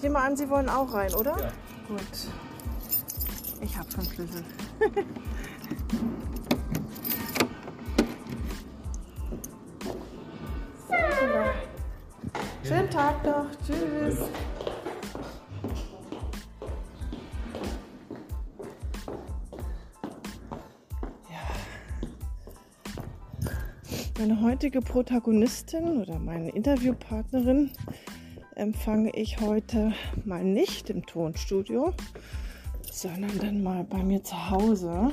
Ich nehme an, Sie wollen auch rein, oder? Ja. Gut. Ich habe schon Schlüssel. Schönen Tag noch. Tschüss. Meine heutige Protagonistin oder meine Interviewpartnerin empfange ich heute mal nicht im Tonstudio, sondern dann mal bei mir zu Hause.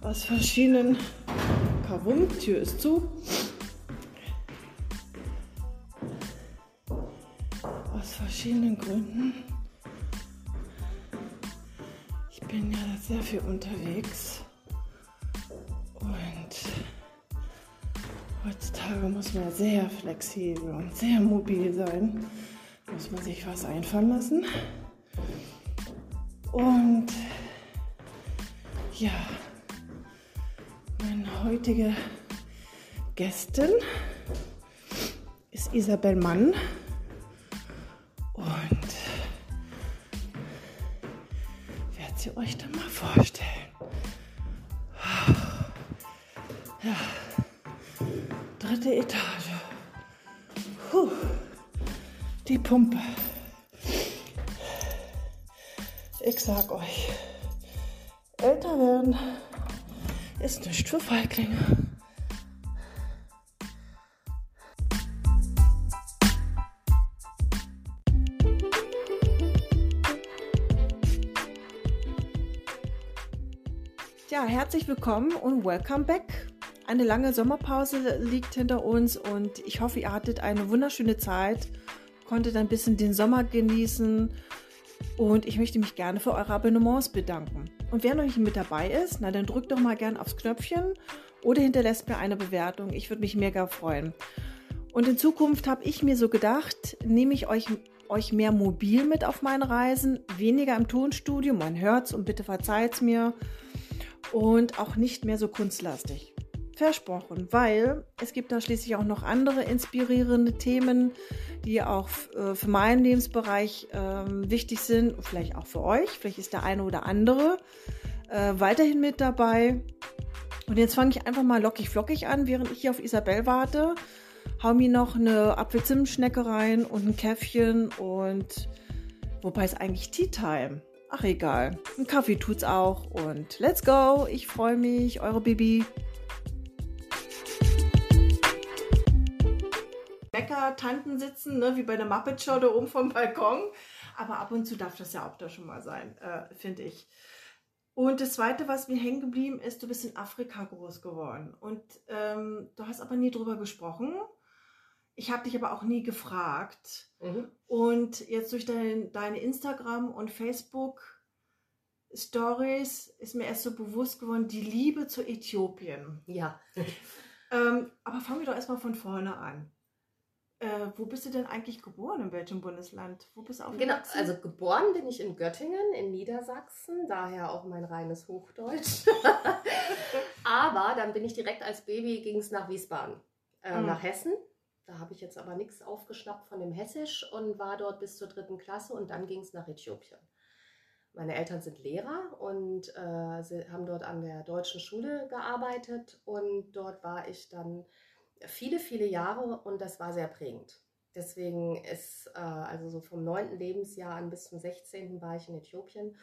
Aus verschiedenen Kavum, Tür ist zu. Aus verschiedenen Gründen. Ich bin ja sehr viel unterwegs muss man sehr flexibel und sehr mobil sein. Muss man sich was einfallen lassen. Und ja, meine heutige Gästin ist Isabel Mann. Pumpe. Ich sag euch, älter werden ist nicht für Feiglinge. Ja, herzlich willkommen und welcome back. Eine lange Sommerpause liegt hinter uns und ich hoffe, ihr hattet eine wunderschöne Zeit, konntet ein bisschen den Sommer genießen und ich möchte mich gerne für eure Abonnements bedanken. Und wer noch nicht mit dabei ist, na dann drückt doch mal gerne aufs Knöpfchen oder hinterlässt mir eine Bewertung. Ich würde mich mega freuen. Und in Zukunft habe ich mir so gedacht, nehme ich euch, euch mehr mobil mit auf meine Reisen, weniger im Tonstudio, man hört's und bitte verzeiht's mir und auch nicht mehr so kunstlastig. Versprochen, weil es gibt da schließlich auch noch andere inspirierende Themen, die auch äh, für meinen Lebensbereich äh, wichtig sind, vielleicht auch für euch. Vielleicht ist der eine oder andere äh, weiterhin mit dabei. Und jetzt fange ich einfach mal lockig flockig an, während ich hier auf Isabel warte. Hau mir noch eine Apfelzimtschnecke rein und ein Käffchen und wobei ist eigentlich Tea Time. Ach egal, ein Kaffee tut's auch und let's go. Ich freue mich, eure Bibi. Bäcker-Tanten sitzen, ne, wie bei der Muppet Show da oben vom Balkon. Aber ab und zu darf das ja auch da schon mal sein, äh, finde ich. Und das Zweite, was mir hängen geblieben ist, du bist in Afrika groß geworden. Und ähm, du hast aber nie drüber gesprochen. Ich habe dich aber auch nie gefragt. Mhm. Und jetzt durch dein, deine Instagram- und Facebook-Stories ist mir erst so bewusst geworden, die Liebe zu Äthiopien. Ja, Ähm, aber fangen wir doch erstmal von vorne an. Äh, wo bist du denn eigentlich geboren? In welchem Bundesland? Wo bist du genau. aufgewachsen? Also geboren bin ich in Göttingen in Niedersachsen, daher auch mein reines Hochdeutsch. aber dann bin ich direkt als Baby ging es nach Wiesbaden, äh, Mhm. nach Hessen. Da habe ich jetzt aber nichts aufgeschnappt von dem Hessisch und war dort bis zur dritten Klasse und dann ging es nach Äthiopien. Meine Eltern sind Lehrer und äh, sie haben dort an der deutschen Schule gearbeitet und dort war ich dann viele, viele Jahre und das war sehr prägend. Deswegen ist, äh, also so vom 9. Lebensjahr an bis zum 16. war ich in Äthiopien.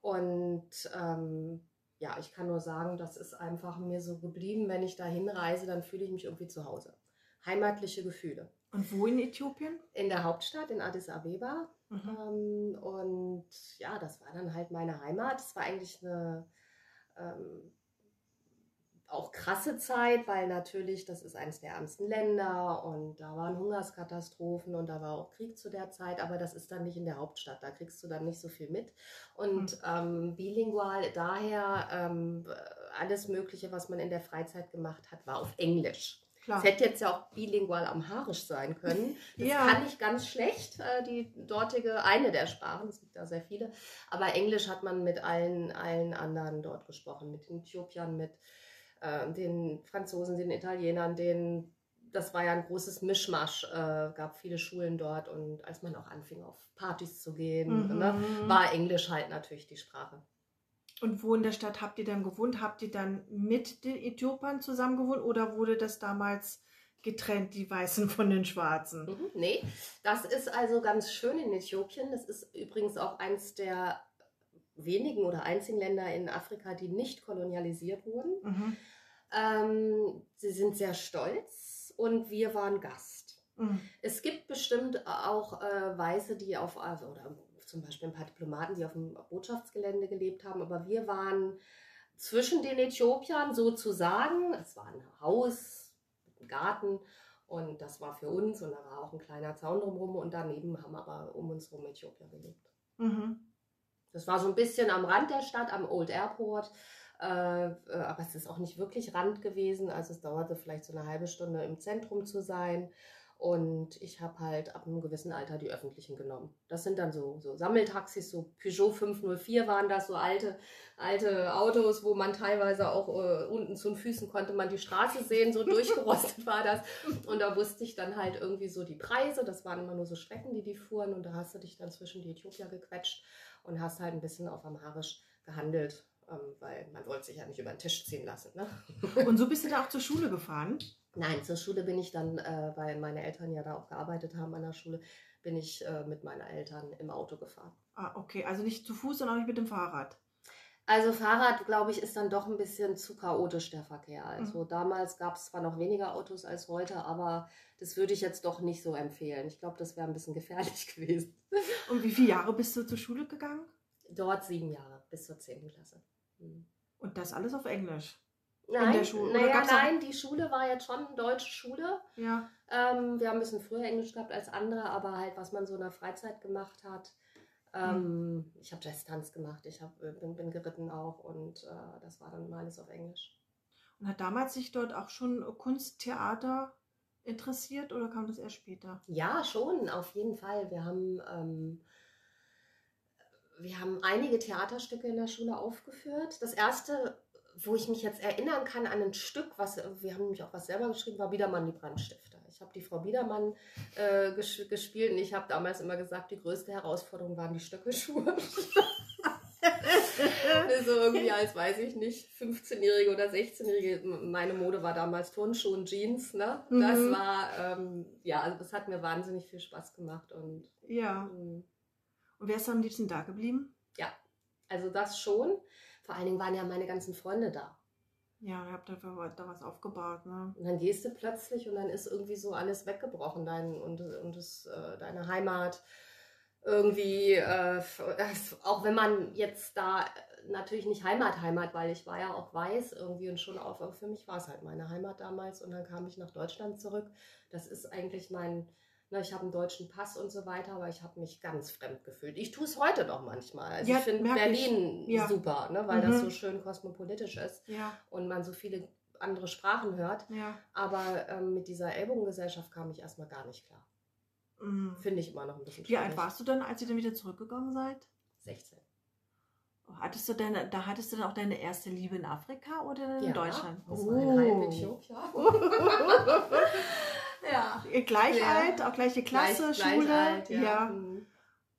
Und ähm, ja, ich kann nur sagen, das ist einfach mir so geblieben. Wenn ich da hinreise, dann fühle ich mich irgendwie zu Hause. Heimatliche Gefühle. Und wo in Äthiopien? In der Hauptstadt, in Addis Abeba. Mhm. Ähm, und ja, das war dann halt meine Heimat. Es war eigentlich eine ähm, auch krasse Zeit, weil natürlich, das ist eines der ärmsten Länder und da waren Hungerskatastrophen und da war auch Krieg zu der Zeit, aber das ist dann nicht in der Hauptstadt, da kriegst du dann nicht so viel mit. Und ähm, bilingual, daher ähm, alles Mögliche, was man in der Freizeit gemacht hat, war auf Englisch. Es hätte jetzt ja auch bilingual amharisch sein können. Das Ja. kann ich ganz schlecht, äh, die dortige, eine der Sprachen, es gibt da sehr viele. Aber Englisch hat man mit allen, allen anderen dort gesprochen, mit den Äthiopiern, mit äh, den Franzosen, den Italienern, den das war ja ein großes Mischmasch, äh, gab viele Schulen dort und als man auch anfing, auf Partys zu gehen, Mhm. ne, war Englisch halt natürlich die Sprache. Und wo in der Stadt habt ihr dann gewohnt? Habt ihr dann mit den Äthiopern zusammen gewohnt oder wurde das damals getrennt, die Weißen von den Schwarzen? Mhm, nee, das ist also ganz schön in Äthiopien. Das ist übrigens auch eins der wenigen oder einzigen Länder in Afrika, die nicht kolonialisiert wurden. Mhm. Ähm, sie sind sehr stolz und wir waren Gast. Mhm. Es gibt bestimmt auch äh, Weiße, die auf, also, oder zum Beispiel ein paar Diplomaten, die auf dem Botschaftsgelände gelebt haben, aber wir waren zwischen den Äthiopiern sozusagen. Es war ein Haus mit einem Garten und das war für uns und da war auch ein kleiner Zaun drumherum und daneben haben aber um uns herum Äthiopier gelebt. Mhm. Das war so ein bisschen am Rand der Stadt, am Old Airport. Äh, äh, aber es ist auch nicht wirklich Rand gewesen. Also es dauerte vielleicht so eine halbe Stunde im Zentrum zu sein. Und ich habe halt ab einem gewissen Alter die öffentlichen genommen. Das sind dann so, so Sammeltaxis, so Peugeot 504 waren das, so alte, alte Autos, wo man teilweise auch äh, unten zu den Füßen konnte man die Straße sehen, so durchgerostet war das. Und da wusste ich dann halt irgendwie so die Preise. Das waren immer nur so Strecken, die die fuhren. Und da hast du dich dann zwischen die Äthiopier gequetscht und hast halt ein bisschen auf Amharisch gehandelt, ähm, weil man wollte sich ja nicht über den Tisch ziehen lassen. Ne? Und so bist du da auch zur Schule gefahren? Nein, zur Schule bin ich dann, äh, weil meine Eltern ja da auch gearbeitet haben an der Schule, bin ich äh, mit meinen Eltern im Auto gefahren. Ah, okay. Also nicht zu Fuß, sondern auch nicht mit dem Fahrrad. Also Fahrrad, glaube ich, ist dann doch ein bisschen zu chaotisch der Verkehr. Also damals gab es zwar noch weniger Autos als heute, aber das würde ich jetzt doch nicht so empfehlen. Ich glaube, das wäre ein bisschen gefährlich gewesen. Und wie viele Jahre bist du zur Schule gegangen? Dort sieben Jahre bis zur zehnten Klasse. Hm. Und das alles auf Englisch? Nein, der Schule? Oder Naja, nein, die Schule war jetzt schon eine deutsche Schule. Ja. Ähm, wir haben ein bisschen früher Englisch gehabt als andere, aber halt, was man so in der Freizeit gemacht hat. Ähm, Ich habe Jazz-Tanz gemacht, ich hab, äh, bin, bin geritten auch und äh, das war dann alles auf Englisch. Und hat damals sich dort auch schon Kunsttheater interessiert oder kam das erst später? Ja, schon, auf jeden Fall. Wir haben, ähm, wir haben einige Theaterstücke in der Schule aufgeführt. Das erste, wo ich mich jetzt erinnern kann an ein Stück, was wir haben nämlich auch was selber geschrieben, war Biedermann die Brandstifter. Ich habe die Frau Biedermann äh, ges gespielt und ich habe damals immer gesagt, die größte Herausforderung waren die Stöckelschuhe. so irgendwie als, weiß ich nicht, 15-Jährige oder 16-Jährige. Meine Mode war damals Turnschuhe und Jeans. Ne? Das Mhm. war, ähm, ja, also das hat mir wahnsinnig viel Spaß gemacht. Und Ja. ähm, Und wer ist am liebsten da geblieben? also das schon. Vor allen Dingen waren ja meine ganzen Freunde da. Ja, ihr habt einfach da was aufgebaut, ne? Und dann gehst du plötzlich und dann ist irgendwie so alles weggebrochen, dein, und, und das, äh, deine Heimat. Irgendwie, äh, f- auch wenn man jetzt da äh, natürlich nicht Heimat, Heimat, weil ich war ja auch weiß irgendwie und schon auf, aber für mich war es halt meine Heimat damals und dann kam ich nach Deutschland zurück. Das ist eigentlich mein, ne, ich habe einen deutschen Pass und so weiter, aber ich habe mich ganz fremd gefühlt. Ich tue es heute noch manchmal. Also Ja, ich finde merk ich. Berlin Ja. super, ne, weil Mhm. das so schön kosmopolitisch ist Ja, und man so viele andere Sprachen hört. Aber ähm, mit dieser Ellbogengesellschaft kam ich erstmal gar nicht klar. Mhm. Finde ich immer noch ein bisschen Wie alt schwierig. warst du dann, als ihr dann wieder zurückgegangen seid? 16. Hattest du deine, da hattest du dann auch deine erste Liebe in Afrika oder in Ja, Deutschland? Das war ein halb Oh. Äthiopier. ja. Gleich alt, auch gleiche Klasse, Gleich- Schule? gleich alt, ja. Mhm.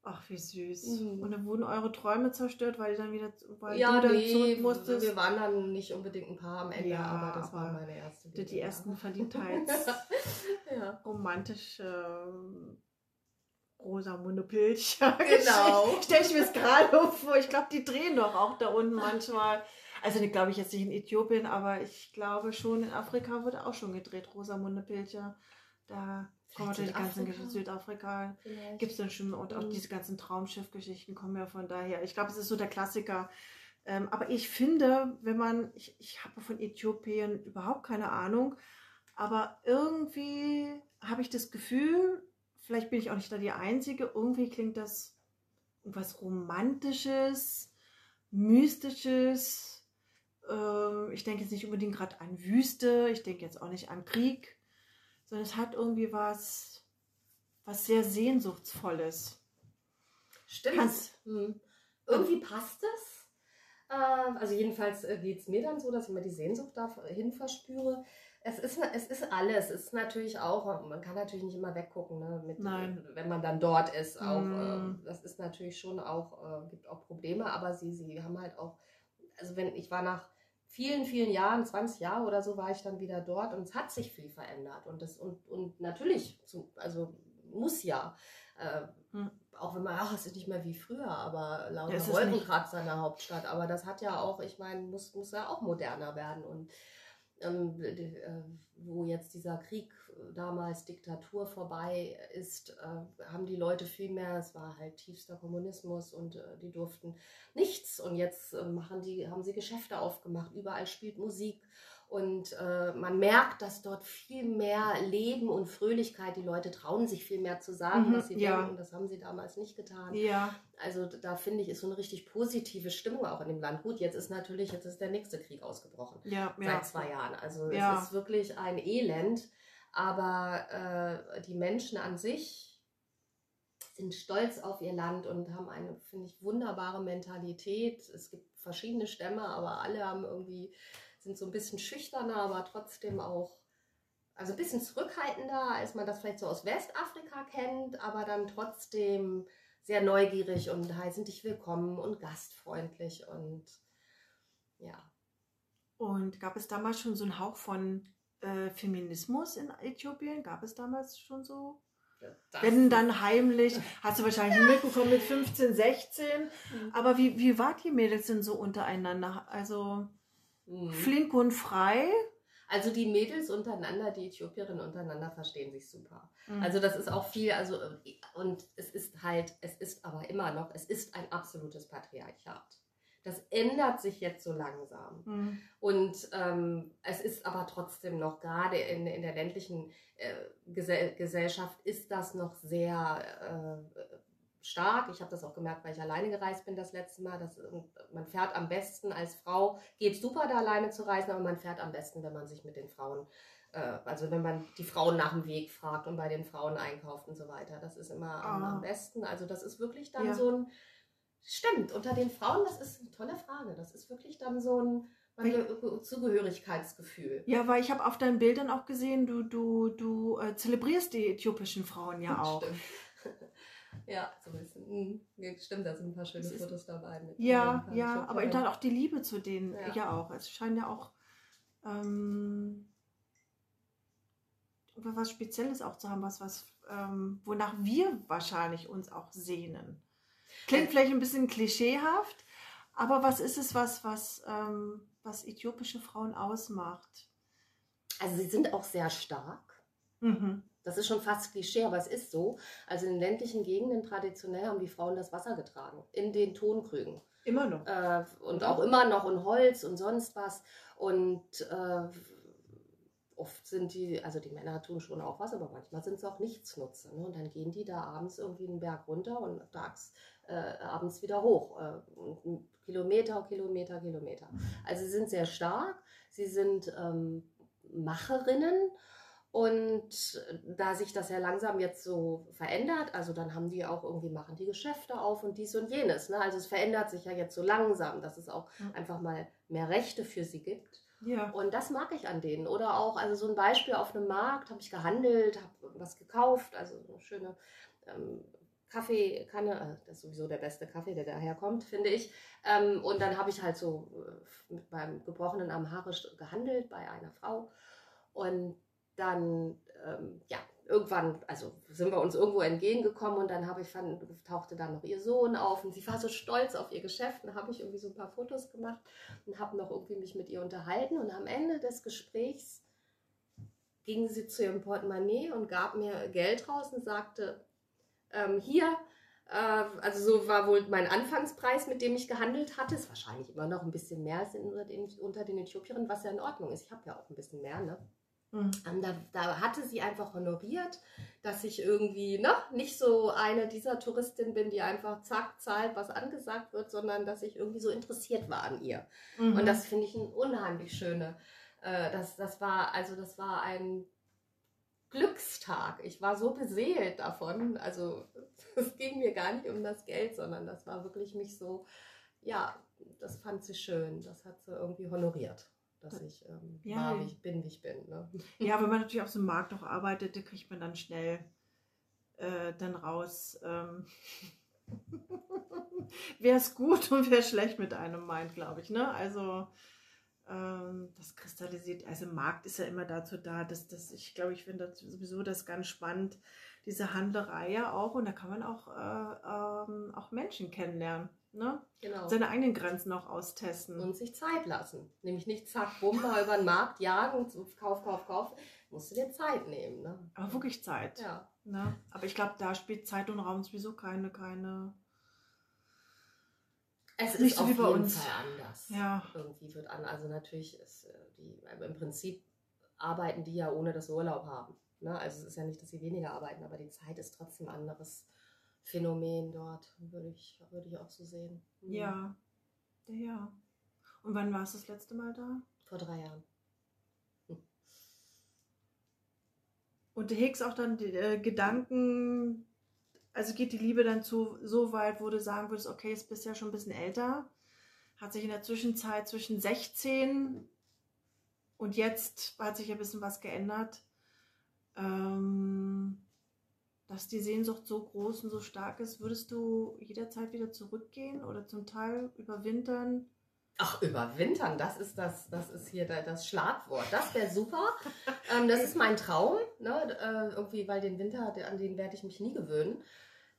Ach, wie süß. Mhm. Und dann wurden eure Träume zerstört, weil, ihr dann wieder, weil Ja, du dann nee, zurück musstest? wir waren dann nicht unbedingt ein Paar am Ende, Ja, aber das war meine erste die, die Liebe, ersten ja. Verliebtheits ja. romantische ähm, Rosamunde Pilch. Genau. Stell ich mir es gerade vor. Ich glaube, die drehen doch auch da unten manchmal. Also ne, glaube ich jetzt nicht in Äthiopien, aber ich glaube schon in Afrika wird auch schon gedreht, Rosamunde Pilcher. Da kommen natürlich die ganzen? Geschichten Südafrika. Gibt es dann schon und auch Mhm. diese ganzen Traumschiffgeschichten kommen ja von daher. Ich glaube, es ist so der Klassiker. Ähm, aber ich finde, wenn man, ich, ich habe von Äthiopien überhaupt keine Ahnung, aber irgendwie habe ich das Gefühl, vielleicht bin ich auch nicht da die Einzige, irgendwie klingt das was Romantisches, Mystisches. Ähm, ich denke jetzt nicht unbedingt gerade an Wüste, ich denke jetzt auch nicht an Krieg, sondern es hat irgendwie was, was sehr Sehnsuchtsvolles. Stimmt. Kannst- Hm. Irgendwie passt es. Äh, also jedenfalls geht es mir dann so, dass ich immer die Sehnsucht dahin verspüre. Es ist, es ist alles. Es ist natürlich auch, man kann natürlich nicht immer weggucken, ne, mit, Nein. wenn man dann dort ist. Auch, Mm. äh, das ist natürlich schon auch, äh, gibt auch Probleme, aber sie, sie haben halt auch, also wenn ich war nach vielen, vielen Jahren, 20 Jahre oder so, war ich dann wieder dort und es hat sich viel verändert. Und das, und, und natürlich, zu, also muss ja. Äh, Hm. Auch wenn man, ach, es ist nicht mehr wie früher, aber lauter Ja, Wolkenkratzer in der Hauptstadt. Aber das hat ja auch, ich meine, muss, muss ja auch moderner werden. Und ähm, äh, wo jetzt dieser Krieg damals Diktatur vorbei ist, äh, haben die Leute viel mehr, es war halt tiefster Kommunismus und äh, die durften nichts und jetzt äh, machen die, haben sie Geschäfte aufgemacht, überall spielt Musik und äh, man merkt, dass dort viel mehr Leben und Fröhlichkeit, die Leute trauen sich viel mehr zu sagen, Mhm, was sie ja. denken, das haben sie damals nicht getan. Ja, Also da finde ich, ist so eine richtig positive Stimmung auch in dem Land. Gut, jetzt ist natürlich, jetzt ist der nächste Krieg ausgebrochen ja, seit zwei Jahren. Also es ist wirklich ein Elend. Aber äh, die Menschen an sich sind stolz auf ihr Land und haben eine, finde ich, wunderbare Mentalität. Es gibt verschiedene Stämme, aber alle haben irgendwie, sind so ein bisschen schüchterner, aber trotzdem auch, also ein bisschen zurückhaltender, als man das vielleicht so aus Westafrika kennt, aber dann trotzdem sehr neugierig und heißen dich willkommen und gastfreundlich und ja. Und gab es damals schon so einen Hauch von äh, Feminismus in Äthiopien? Gab es damals schon so? Das- Wenn dann heimlich, hast du wahrscheinlich mitbekommen mit 15, 16. Mhm. Aber wie, wie war die Mädels denn so untereinander? Also Mhm. flink und frei? Also die Mädels untereinander, die Äthiopierinnen untereinander verstehen sich super. Mhm. Also das ist auch viel, also und es ist halt, es ist aber immer noch, es ist ein absolutes Patriarchat. Das ändert sich jetzt so langsam. Mhm. Und ähm, es ist aber trotzdem noch, gerade in, in der ländlichen äh, Gesell Gesellschaft, ist das noch sehr äh, stark. Ich habe das auch gemerkt, weil ich alleine gereist bin das letzte Mal. Dass, und man fährt am besten als Frau, geht super da alleine zu reisen, aber man fährt am besten, wenn man sich mit den Frauen, äh, also wenn man die Frauen nach dem Weg fragt und bei den Frauen einkauft und so weiter. Das ist immer am, Ah. am besten. Also das ist wirklich dann Ja. so ein, stimmt, unter den Frauen, das ist eine tolle Frage. Das ist wirklich dann so ein Weil- Ge- Zugehörigkeitsgefühl. Ja, weil ich habe auf deinen Bildern auch gesehen, du, du, du äh, zelebrierst die äthiopischen Frauen ja auch. Stimmt. ja, so ein bisschen. Mhm. Stimmt, da sind ein paar schöne ist- Fotos dabei. Mit Ja, ja, aber eben dann auch die Liebe zu denen Ja. ja, auch. Es scheint ja auch ähm, was Spezielles auch zu haben, was, was ähm, wonach wir wahrscheinlich uns auch sehnen. Klingt vielleicht ein bisschen klischeehaft, aber was ist es, was, was, ähm, was äthiopische Frauen ausmacht? Also sie sind auch sehr stark. Mhm. Das ist schon fast Klischee, aber es ist so. Also in ländlichen Gegenden traditionell haben die Frauen das Wasser getragen. In den Tonkrügen. Immer noch. Äh, und Oder? auch immer noch in Holz und sonst was. Und äh, oft sind die, also die Männer tun schon auch was, aber manchmal sind es auch Nichtsnutzer. Ne? Und dann gehen die da abends irgendwie einen Berg runter und tags äh, abends wieder hoch. Äh, Kilometer, Kilometer, Kilometer. Also sie sind sehr stark, sie sind ähm, Macherinnen. Und da sich das ja langsam jetzt so verändert, also dann haben die auch irgendwie, machen die Geschäfte auf und dies und jenes. Ne? Also es verändert sich ja jetzt so langsam, dass es auch Mhm. einfach mal mehr Rechte für sie gibt. Ja. Und das mag ich an denen. Oder auch, also so ein Beispiel auf einem Markt, habe ich gehandelt, habe was gekauft, also eine schöne ähm, Kaffeekanne, äh, das ist sowieso der beste Kaffee, der daherkommt, finde ich. Ähm, und dann habe ich halt so äh, mit meinem gebrochenen Amharisch gehandelt bei einer Frau. Und dann, ähm, ja, irgendwann, also sind wir uns irgendwo entgegengekommen und dann habe ich fand, tauchte dann noch ihr Sohn auf und sie war so stolz auf ihr Geschäft. Dann habe ich irgendwie so ein paar Fotos gemacht und habe noch irgendwie mich mit ihr unterhalten und am Ende des Gesprächs ging sie zu ihrem Portemonnaie und gab mir Geld raus und sagte, ähm, hier, äh, also so war wohl mein Anfangspreis, mit dem ich gehandelt hatte, ist wahrscheinlich immer noch ein bisschen mehr als unter den Äthiopierinnen, was ja in Ordnung ist. Ich habe ja auch ein bisschen mehr, ne? Mhm. Da, da hatte sie einfach honoriert, dass ich irgendwie ne, nicht so eine dieser Touristinnen bin, die einfach zack, zahlt, was angesagt wird, sondern dass ich irgendwie so interessiert war an ihr. Mhm. Und das finde ich ein unheimlich schöne. Äh, das, das war, also das war ein Glückstag. Ich war so beseelt davon. Also es ging mir gar nicht um das Geld, sondern das war wirklich mich so, ja, das fand sie schön. Das hat sie irgendwie honoriert. Dass ich ähm, Ja. war, wie ich bin, wie ich bin. Ne? Ja, wenn man natürlich auf so einem Markt auch arbeitet, da kriegt man dann schnell äh, dann raus, ähm, wer ist gut und wer schlecht mit einem meint, glaube ich. Ne? Also ähm, das kristallisiert, also Markt ist ja immer dazu da, dass das, ich glaube, ich finde das sowieso das ganz spannend, diese Handlerei ja auch und da kann man auch, äh, ähm, auch Menschen kennenlernen. Ne? Genau. Seine eigenen Grenzen auch austesten. Und sich Zeit lassen. Nämlich nicht zack, bumm, mal über den Markt jagen, Kauf, Kauf, Kauf. Musst du dir Zeit nehmen. Ne? Aber wirklich Zeit. Ja. Ne? Aber ich glaube, da spielt Zeit und Raum sowieso keine, keine. Es Nicht ist so auf wie bei jeden uns. Fall anders. Ja. Irgendwie wird an, also natürlich ist äh, die, aber im Prinzip arbeiten die ja ohne dass sie Urlaub haben. Ne? Also es ist ja nicht, dass sie weniger arbeiten, aber die Zeit ist trotzdem anderes Phänomen dort, würde ich, würde ich auch so sehen. Mhm. Ja. Ja. Und wann warst du das letzte Mal da? Vor drei Jahren. Und du hegst auch dann die äh, Gedanken, also geht die Liebe dann zu, so weit, wo du sagen würdest, okay, jetzt bist du ja schon ein bisschen älter, hat sich in der Zwischenzeit zwischen 16 und jetzt hat sich ein bisschen was geändert, ähm, dass die Sehnsucht so groß und so stark ist, würdest du jederzeit wieder zurückgehen oder zum Teil überwintern? Ach, überwintern, das ist das, das ist hier da- das Schlagwort. Das wäre super. ähm, das ist mein Traum, ne? äh, irgendwie, weil den Winter, an den werde ich mich nie gewöhnen,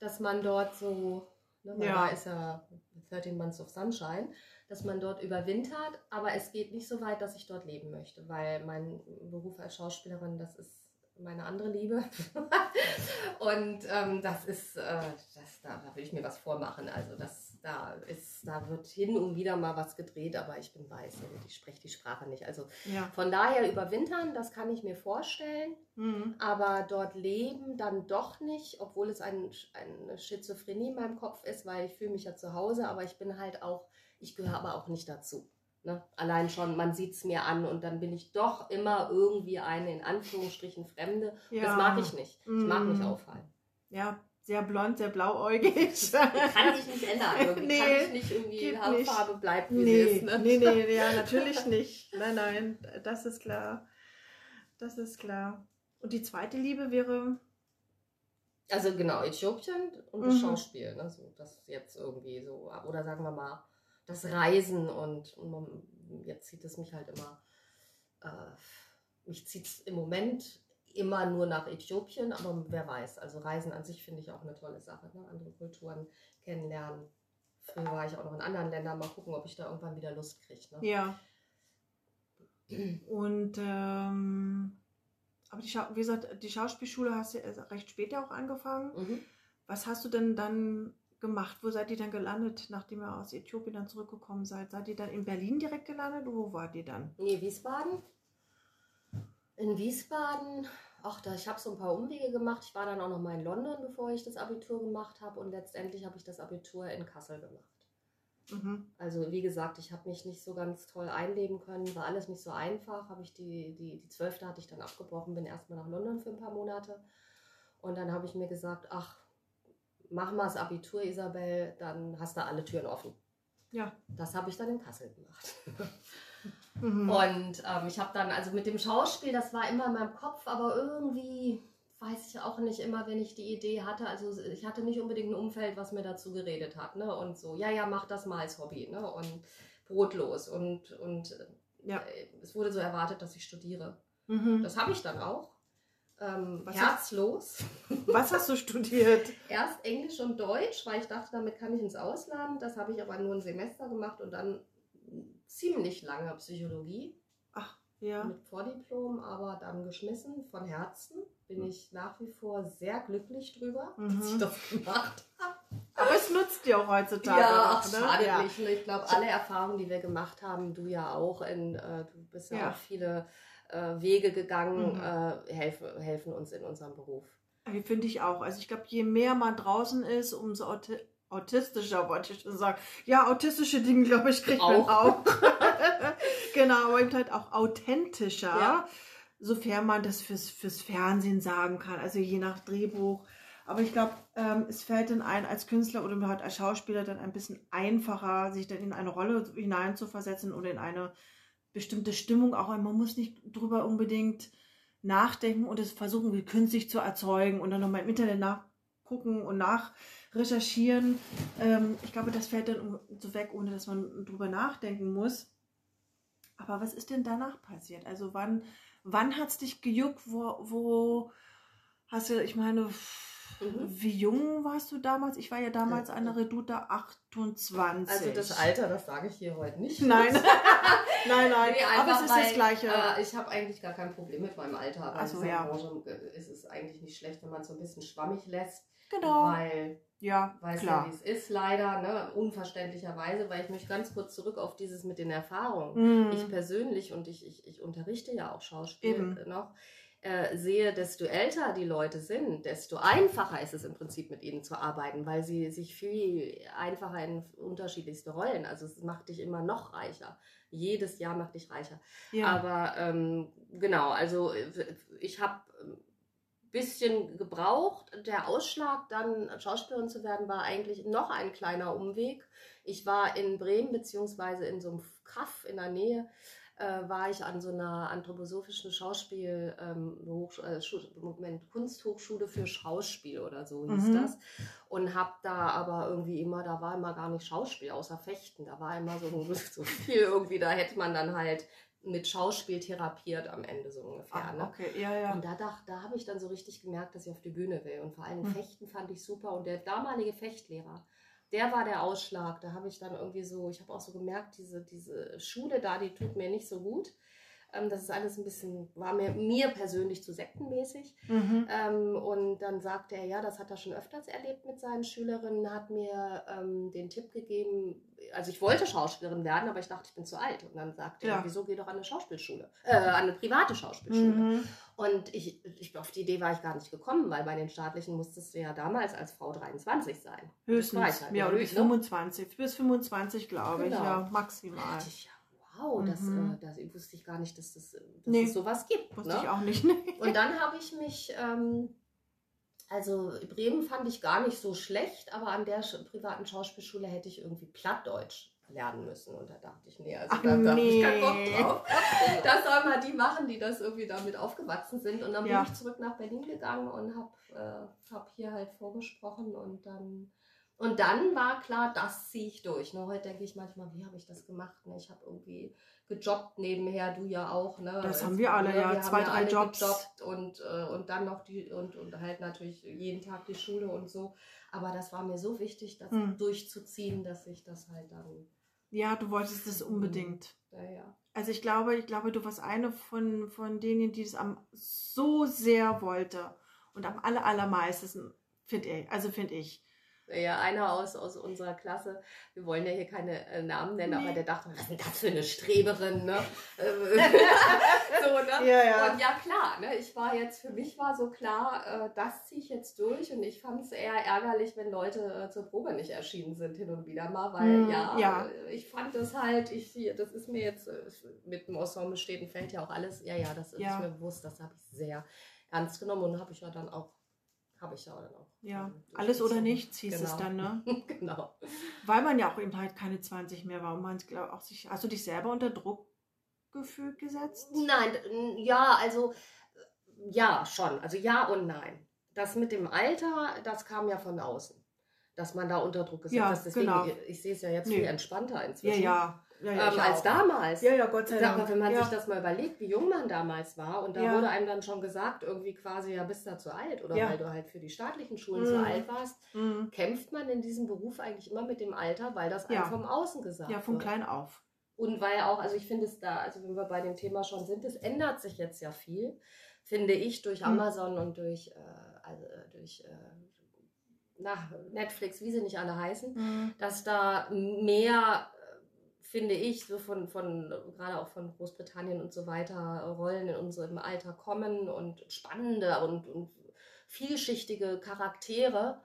dass man dort so, ne, Ja. da ist ja 13 Months of Sunshine, dass man dort überwintert, aber es geht nicht so weit, dass ich dort leben möchte, weil mein Beruf als Schauspielerin, das ist meine andere Liebe. Und ähm, das ist, äh, das, da, da will ich mir was vormachen. Also das, da ist, da wird hin und wieder mal was gedreht, aber ich bin weiß und ich spreche die Sprache nicht. Also Ja. von daher überwintern, das kann ich mir vorstellen, Mhm. aber dort leben dann doch nicht, obwohl es ein, eine Schizophrenie in meinem Kopf ist, weil ich fühle mich ja zu Hause, aber ich bin halt auch, ich gehöre aber auch nicht dazu. Ne? Allein schon, man sieht es mir an und dann bin ich doch immer irgendwie eine in Anführungsstrichen Fremde. Ja. Das mag ich nicht. Ich mag mich Mm. auffallen. Ja, sehr blond, sehr blauäugig. Kann ich nicht ändern. Irgendwie Nee, kann ich nicht irgendwie, geht Haarfarbe bleibt wie sie Nee, ist. Ne? nee, nee, ja, natürlich nicht. Nein, nein, das ist klar. Das ist klar. Und die zweite Liebe wäre, Also genau, Äthiopien und das Mhm. Schauspiel. Ne? So, das jetzt irgendwie so, oder sagen wir mal, das Reisen und, und man, jetzt zieht es mich halt immer, äh, mich zieht es im Moment immer nur nach Äthiopien, aber wer weiß, also Reisen an sich finde ich auch eine tolle Sache, ne? andere Kulturen kennenlernen. Früher war ich auch noch in anderen Ländern, mal gucken, ob ich da irgendwann wieder Lust kriege. Ne? ja. Und, ähm, aber die, Schau wie gesagt, die Schauspielschule hast du ja recht später auch angefangen. Mhm. Was hast du denn dann gemacht? Wo seid ihr dann gelandet, nachdem ihr aus Äthiopien dann zurückgekommen seid? Seid ihr dann in Berlin direkt gelandet oder wo wart ihr dann? Nee, Wiesbaden. In Wiesbaden, ach, da, ich habe so ein paar Umwege gemacht. Ich war dann auch noch mal in London, bevor ich das Abitur gemacht habe. Und letztendlich habe ich das Abitur in Kassel gemacht. Mhm. Also wie gesagt, ich habe mich nicht so ganz toll einleben können, war alles nicht so einfach. Habe ich die, die, die 12. hatte ich dann abgebrochen, bin erstmal nach London für ein paar Monate. Und dann habe ich mir gesagt, ach, mach mal das Abitur, Isabel, dann hast du alle Türen offen. Ja. Das habe ich dann in Kassel gemacht. Mhm. Und ähm, ich habe dann, also mit dem Schauspiel, das war immer in meinem Kopf, aber irgendwie weiß ich auch nicht immer, wenn ich die Idee hatte. Also ich hatte nicht unbedingt ein Umfeld, was mir dazu geredet hat. Ne? Und so, ja, ja, mach das mal als Hobby. Ne? Und brotlos. Und, und Ja. äh, es wurde so erwartet, dass ich studiere. Mhm. Das habe ich dann auch. Ähm, Was herzlos. Was hast du studiert? Erst Englisch und Deutsch, weil ich dachte, damit kann ich ins Ausland. Das habe ich aber nur ein Semester gemacht und dann ziemlich lange Psychologie Ach, ja. mit Vordiplom, aber dann geschmissen von Herzen. Bin ich nach wie vor sehr glücklich drüber, Mhm. dass ich das gemacht habe. Aber es nutzt dir auch heutzutage. Ja, ach, ne? schade ja. nicht. Ich glaube, alle Erfahrungen, die wir gemacht haben, du ja auch, in, äh, du bist ja, Ja. auch viele äh, Wege gegangen, Mhm. äh, helfen, helfen uns in unserem Beruf. Finde ich auch. Also ich glaube, je mehr man draußen ist, umso auti autistischer, wollte ich schon sagen. Ja, autistische Dinge, glaube ich, kriegt man Auch. auch. genau, aber eben halt auch authentischer, Ja. sofern man das fürs, fürs Fernsehen sagen kann, also je nach Drehbuch. Aber ich glaube, ähm, es fällt dann ein, als Künstler oder halt als Schauspieler dann ein bisschen einfacher, sich dann in eine Rolle hineinzuversetzen oder in eine bestimmte Stimmung auch. Man muss nicht drüber unbedingt nachdenken und es versuchen, wie künstlich zu erzeugen und dann nochmal im Internet nachgucken und nachrecherchieren. Ähm, ich glaube, das fällt dann so weg, ohne dass man drüber nachdenken muss. Aber was ist denn danach passiert? Also wann, wann hat es dich gejuckt? Wo, wo hast du, ich meine, Mhm. Wie jung warst du damals? Ich war ja damals ja. eine Reduta 28. Also das Alter, das sage ich hier heute nicht. Nein, nein, nein. Nee, aber es ist weil, das Gleiche. Äh, ich habe eigentlich gar kein Problem mit meinem Alter. Aber so, in ja. Branche ist es eigentlich nicht schlecht, wenn man es so ein bisschen schwammig lässt. Genau. Weil ja, weiß klar. ja, wie es ist, leider, ne? unverständlicherweise, weil ich möchte ganz kurz zurück auf dieses mit den Erfahrungen. Mm. Ich persönlich, und ich, ich, ich unterrichte ja auch Schauspiel Eben. noch, äh, sehe, desto älter die Leute sind, desto einfacher ist es im Prinzip mit ihnen zu arbeiten, weil sie sich viel einfacher in unterschiedlichste Rollen, also es macht dich immer noch reicher. Jedes Jahr macht dich reicher. Ja. Aber ähm, genau, also ich habe ein bisschen gebraucht. Der Ausschlag, dann Schauspielerin zu werden, war eigentlich noch ein kleiner Umweg. Ich war in Bremen beziehungsweise in so einem Kaff in der Nähe äh, war ich an so einer anthroposophischen Schauspiel, ähm, äh, Moment, Kunsthochschule für Schauspiel oder so hieß mhm. das. Und habe da aber irgendwie immer, da war immer gar nicht Schauspiel, außer Fechten. Da war immer so, so viel irgendwie, da hätte man dann halt mit Schauspiel therapiert am Ende so ungefähr. Ach, ne? Okay, ja, ja. Und da, da, da habe ich dann so richtig gemerkt, dass ich auf die Bühne will. Und vor allem mhm. Fechten fand ich super. Und der damalige Fechtlehrer, der war der Ausschlag. Da habe ich dann irgendwie so, ich habe auch so gemerkt, diese, diese Schule da, die tut mir nicht so gut. Ähm, das ist alles ein bisschen, war mir, mir persönlich zu sektenmäßig. Mhm. Ähm, und dann sagte er, ja, das hat er schon öfters erlebt mit seinen Schülerinnen, hat mir ähm, den Tipp gegeben, also ich wollte Schauspielerin werden, aber ich dachte, ich bin zu alt. Und dann sagte ja. er, wieso geh doch an eine Schauspielschule, äh, an eine private Schauspielschule. Mhm. Und ich, ich, auf die Idee war ich gar nicht gekommen, weil bei den staatlichen musstest du ja damals als Frau 23 sein. Höchstens, halt ja, oder bis 25, bis 25 glaube genau. ich, ja, maximal. Ich, wow, das, mhm. äh, das wusste ich gar nicht, dass, das, dass nee, es sowas gibt. Wusste ne? ich auch nicht. Ne? Und dann habe ich mich, ähm, also Bremen fand ich gar nicht so schlecht, aber an der privaten Schauspielschule hätte ich irgendwie Plattdeutsch lernen müssen. Und da dachte ich, nee, also Ach, da, da nee. habe ich keinen Bock drauf. Das sollen mal die machen, die das irgendwie damit aufgewachsen sind. Und dann ja. bin ich zurück nach Berlin gegangen und habe äh, hab hier halt vorgesprochen und dann und dann war klar, das ziehe ich durch. Ne? Heute denke ich manchmal, wie habe ich das gemacht? Ne? Ich habe irgendwie gejobbt nebenher, du ja auch. Ne? Das haben wir alle, ne? ja. Wir Zwei, drei Jobs. Und, äh, und dann noch die und, und halt natürlich jeden Tag die Schule und so. Aber das war mir so wichtig, das hm. durchzuziehen, dass ich das halt dann. Ja, du wolltest es unbedingt. Ja, ja. Also ich glaube, ich glaube, du warst eine von, von denen, die es am so sehr wollte und am aller, allermeisten, finde ich. Also finde ich ja, einer aus, aus unserer Klasse, wir wollen ja hier keine äh, Namen nennen, nee. aber der dachte, was ist denn das für eine Streberin, ne? so, ne? Ja, ja. Und ja, klar, ne? Ich war jetzt, für mich war so klar, äh, das ziehe ich jetzt durch und ich fand es eher ärgerlich, wenn Leute äh, zur Probe nicht erschienen sind, hin und wieder mal, weil mm, ja, ja, äh, ich fand das halt, ich, das ist mir jetzt, äh, mit dem Ensemble steht und fällt ja auch alles, ja, ja, das ist ja. mir bewusst, das habe ich sehr ernst genommen und habe ich ja dann auch habe ich ja dann auch. Ja, alles oder nichts hieß genau. es dann, ne? genau. Weil man ja auch eben halt keine 20 mehr war und man auch sich, hast du dich selber unter Druck gefühlt gesetzt? Nein, ja, also ja, schon. Also ja und nein. Das mit dem Alter, das kam ja von außen. Dass man da unter Druck gesetzt ja, ist. Deswegen, genau. ich, ich sehe es ja jetzt nee. viel entspannter inzwischen. Ja, ja ja, ja, ähm, als auch. damals. Ja, ja, Gott sei Dank. Aber wenn man sich das mal überlegt, wie jung man damals war und da wurde einem dann schon gesagt, irgendwie quasi, ja, bist du zu alt oder weil du halt für die staatlichen Schulen mhm. zu alt warst, mhm. kämpft man in diesem Beruf eigentlich immer mit dem Alter, weil das einem vom Außen gesagt wird. Ja, von klein auf. Und weil auch, also ich finde es da, also wenn wir bei dem Thema schon sind, es ändert sich jetzt ja viel, finde ich, durch mhm. Amazon und durch, äh, also durch äh, na, Netflix, wie sie nicht alle heißen, mhm. dass da mehr finde ich, so von, von gerade auch von Großbritannien und so weiter, Rollen in unserem Alter kommen und spannende und, und vielschichtige Charaktere,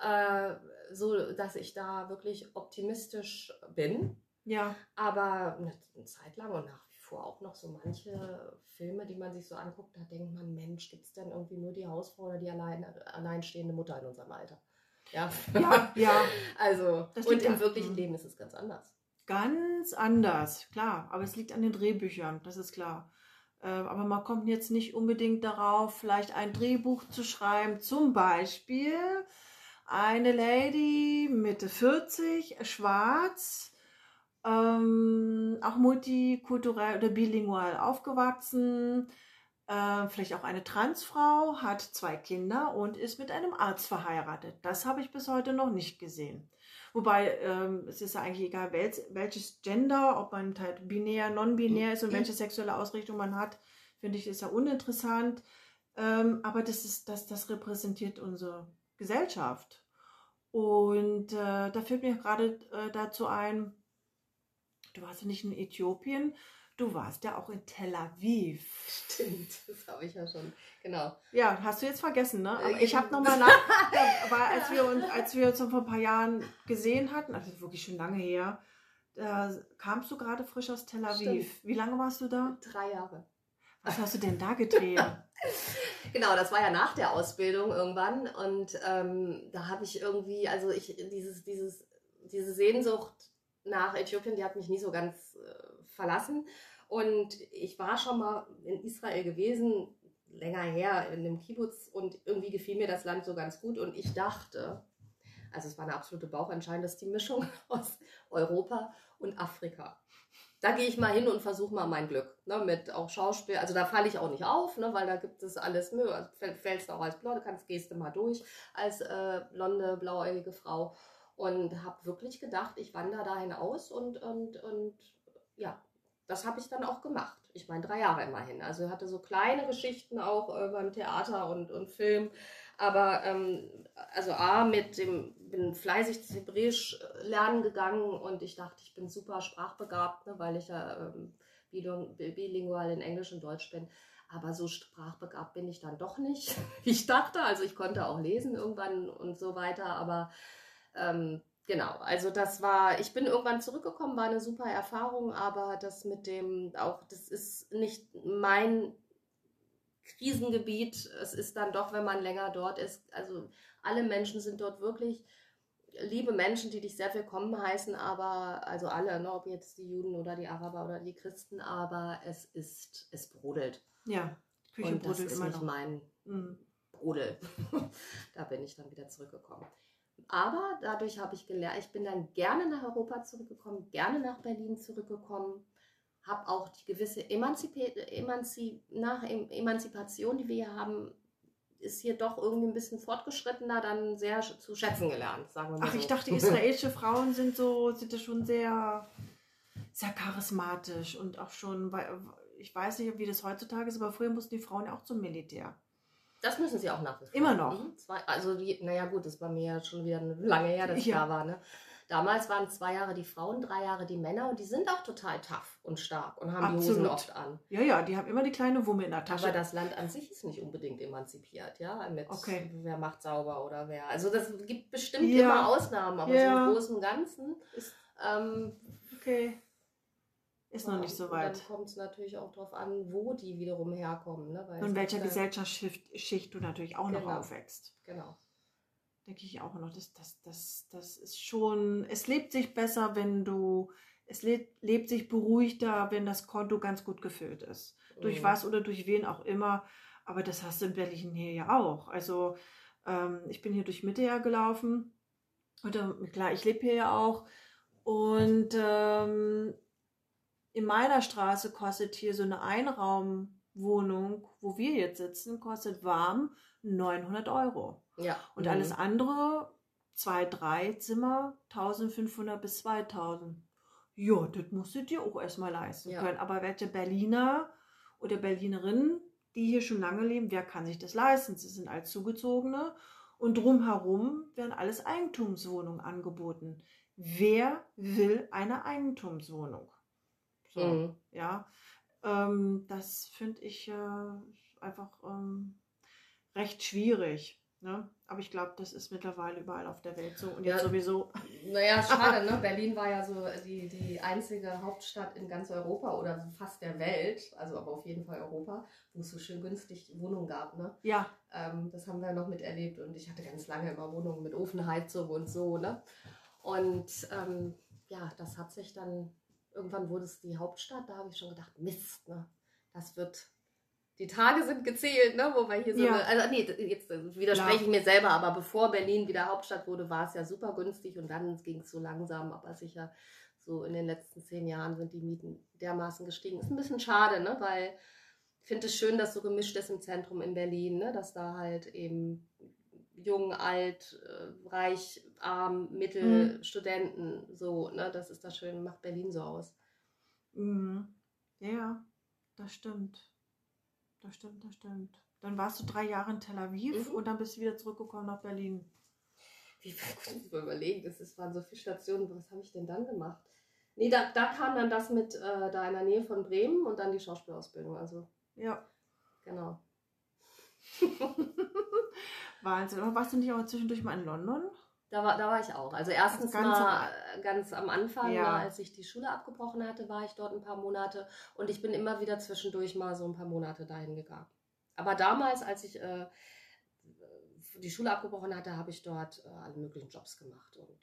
äh, so dass ich da wirklich optimistisch bin. Ja. Aber eine Zeit lang und nach wie vor auch noch so manche Filme, die man sich so anguckt, da denkt man, Mensch, gibt es denn irgendwie nur die Hausfrau oder die allein, alleinstehende Mutter in unserem Alter? Ja, ja. ja. Also, und im wirklichen Leben ist es ganz anders. Ganz anders, klar. Aber es liegt an den Drehbüchern, das ist klar. Äh, aber man kommt jetzt nicht unbedingt darauf, vielleicht ein Drehbuch zu schreiben. Zum Beispiel eine Lady Mitte 40, schwarz, ähm, auch multikulturell oder bilingual aufgewachsen, äh, vielleicht auch eine Transfrau, hat zwei Kinder und ist mit einem Arzt verheiratet. Das habe ich bis heute noch nicht gesehen. Wobei ähm, es ist ja eigentlich egal, wel welches Gender, ob man halt binär, non-binär ist und welche sexuelle Ausrichtung man hat, finde ich, ist ja uninteressant. Ähm, aber das ist, das, das repräsentiert unsere Gesellschaft. Und äh, da fällt mir gerade äh, dazu ein, du warst ja nicht in Äthiopien, du warst ja auch in Tel Aviv. Stimmt, das habe ich ja schon, genau. Ja, hast du jetzt vergessen, ne? Aber ich habe nochmal nach, aber als wir uns, als wir uns vor ein paar Jahren gesehen hatten, also wirklich schon lange her, da kamst du gerade frisch aus Tel Aviv. Stimmt. Wie lange warst du da? Drei Jahre. Was hast du denn da gedreht? genau, das war ja nach der Ausbildung irgendwann und ähm, da habe ich irgendwie, also ich dieses, dieses, diese Sehnsucht nach Äthiopien, die hat mich nie so ganz äh, verlassen und ich war schon mal in Israel gewesen, länger her, in einem Kibbutz und irgendwie gefiel mir das Land so ganz gut und ich dachte, also es war eine absolute Bauchentscheidung, dass die Mischung aus Europa und Afrika da gehe ich mal hin und versuche mal mein Glück. Ne, mit auch Schauspiel. Also da falle ich auch nicht auf, ne, weil da gibt es alles Mühe. Also fällst auch als Blonde, kannst, gehst du mal durch als äh, blonde, blauäugige Frau. Und habe wirklich gedacht, ich wandere da hinaus und, und, und ja, das habe ich dann auch gemacht. Ich meine, drei Jahre immerhin. Also hatte so kleine Geschichten auch beim Theater und, und Film. Aber ähm, also A, mit dem, bin fleißig Hebräisch äh, lernen gegangen und ich dachte, ich bin super sprachbegabt, ne, weil ich ja ähm, bilingual in Englisch und Deutsch bin. Aber so sprachbegabt bin ich dann doch nicht, ich dachte. Also ich konnte auch lesen irgendwann und so weiter. Aber ähm, genau, also das war, ich bin irgendwann zurückgekommen, war eine super Erfahrung, aber das mit dem auch, das ist nicht mein Krisengebiet. Es ist dann doch, wenn man länger dort ist, also alle Menschen sind dort wirklich liebe Menschen, die dich sehr willkommen heißen, aber also alle, ne, ob jetzt die Juden oder die Araber oder die Christen, aber es ist, es brodelt. Ja, Küche Und das ist immer nicht noch. mein mhm. Brodel. da bin ich dann wieder zurückgekommen. Aber dadurch habe ich gelernt, ich bin dann gerne nach Europa zurückgekommen, gerne nach Berlin zurückgekommen habe auch die gewisse Emanzip Emanzip nach Emanzipation, die wir hier haben, ist hier doch irgendwie ein bisschen fortgeschrittener, dann sehr zu schätzen gelernt, sagen wir mal. Ach, so. ich dachte, israelische Frauen sind so, sind das schon sehr, sehr charismatisch und auch schon, ich weiß nicht, wie das heutzutage ist, aber früher mussten die Frauen ja auch zum Militär. Das müssen sie auch nach wie vor. Immer noch. Mhm. Also, die, naja, gut, das war mir ja schon wieder lange her, dass ich ja. da war. Ne? Damals waren zwei Jahre die Frauen, drei Jahre die Männer und die sind auch total tough und stark und haben Absolut. die Hosen oft an. Ja, ja, die haben immer die kleine Wumme in der Tasche. Aber das Land an sich ist nicht unbedingt emanzipiert, ja, mit okay. wer macht sauber oder wer. Also das gibt bestimmt ja. immer Ausnahmen, aber ja. so im Großen und Ganzen ist ähm, okay. Ist noch nicht so weit. Dann kommt es natürlich auch darauf an, wo die wiederum herkommen. Ne? Weil und welcher Gesellschaftsschicht du natürlich auch genau. noch aufwächst. Genau denke ich auch noch, das, das, das, das ist schon, es lebt sich besser, wenn du, es lebt, lebt sich beruhigter, wenn das Konto ganz gut gefüllt ist. Mhm. Durch was oder durch wen auch immer. Aber das hast du in Berlin hier ja auch. Also ähm, ich bin hier durch Mitte ja gelaufen. Und äh, klar, ich lebe hier ja auch. Und ähm, in meiner Straße kostet hier so eine Einraumwohnung, wo wir jetzt sitzen, kostet warm 900 Euro. Ja. Und mhm. alles andere, zwei, drei Zimmer, 1500 bis 2000. Ja, das musst du dir auch erstmal leisten ja. können. Aber welche Berliner oder Berlinerinnen, die hier schon lange leben, wer kann sich das leisten? Sie sind als Zugezogene. Und drumherum werden alles Eigentumswohnungen angeboten. Wer will eine Eigentumswohnung? So, mhm. ja. Ähm, das finde ich äh, einfach ähm, recht schwierig. Ne? Aber ich glaube, das ist mittlerweile überall auf der Welt so. Und jetzt ja, sowieso. Naja, schade, ne? Berlin war ja so die, die einzige Hauptstadt in ganz Europa oder fast der Welt, also aber auf jeden Fall Europa, wo es so schön günstig Wohnungen gab. Ne? Ja. Ähm, das haben wir noch miterlebt und ich hatte ganz lange immer Wohnungen mit Ofenheizung und so. Ne? Und ähm, ja, das hat sich dann, irgendwann wurde es die Hauptstadt, da habe ich schon gedacht, Mist, ne? Das wird, die Tage sind gezählt, ne? Wo wir hier so Ja. eine, also nee, jetzt widerspreche ich mir selber, aber bevor Berlin wieder Hauptstadt wurde, war es ja super günstig und dann ging es so langsam, aber sicher so in den letzten zehn Jahren sind die Mieten dermaßen gestiegen. Ist ein bisschen schade, ne? Weil ich finde es schön, dass so gemischt ist im Zentrum in Berlin, ne? Dass da halt eben jung, alt, äh, reich, arm, mittel, Studenten, so, ne? Das ist da schön, macht Berlin so aus. Mhm. Ja, ja, das stimmt. Das stimmt, das stimmt. Dann warst du drei Jahre in Tel Aviv Mhm. und dann bist du wieder zurückgekommen nach Berlin. Wie viel muss man überlegen? Das ist, waren so viele Stationen. Was habe ich denn dann gemacht? Nee, da, da kam dann das mit äh, da in der Nähe von Bremen und dann die Schauspielausbildung. Also, Ja, genau. Wahnsinn. Aber warst du nicht auch zwischendurch mal in London? Da war, da war ich auch. Also erstens Ganz mal äh, ganz am Anfang, Ja. mal, als ich die Schule abgebrochen hatte, war ich dort ein paar Monate und ich bin immer wieder zwischendurch mal so ein paar Monate dahin gegangen. Aber damals, als ich äh, die Schule abgebrochen hatte, habe ich dort äh, alle möglichen Jobs gemacht und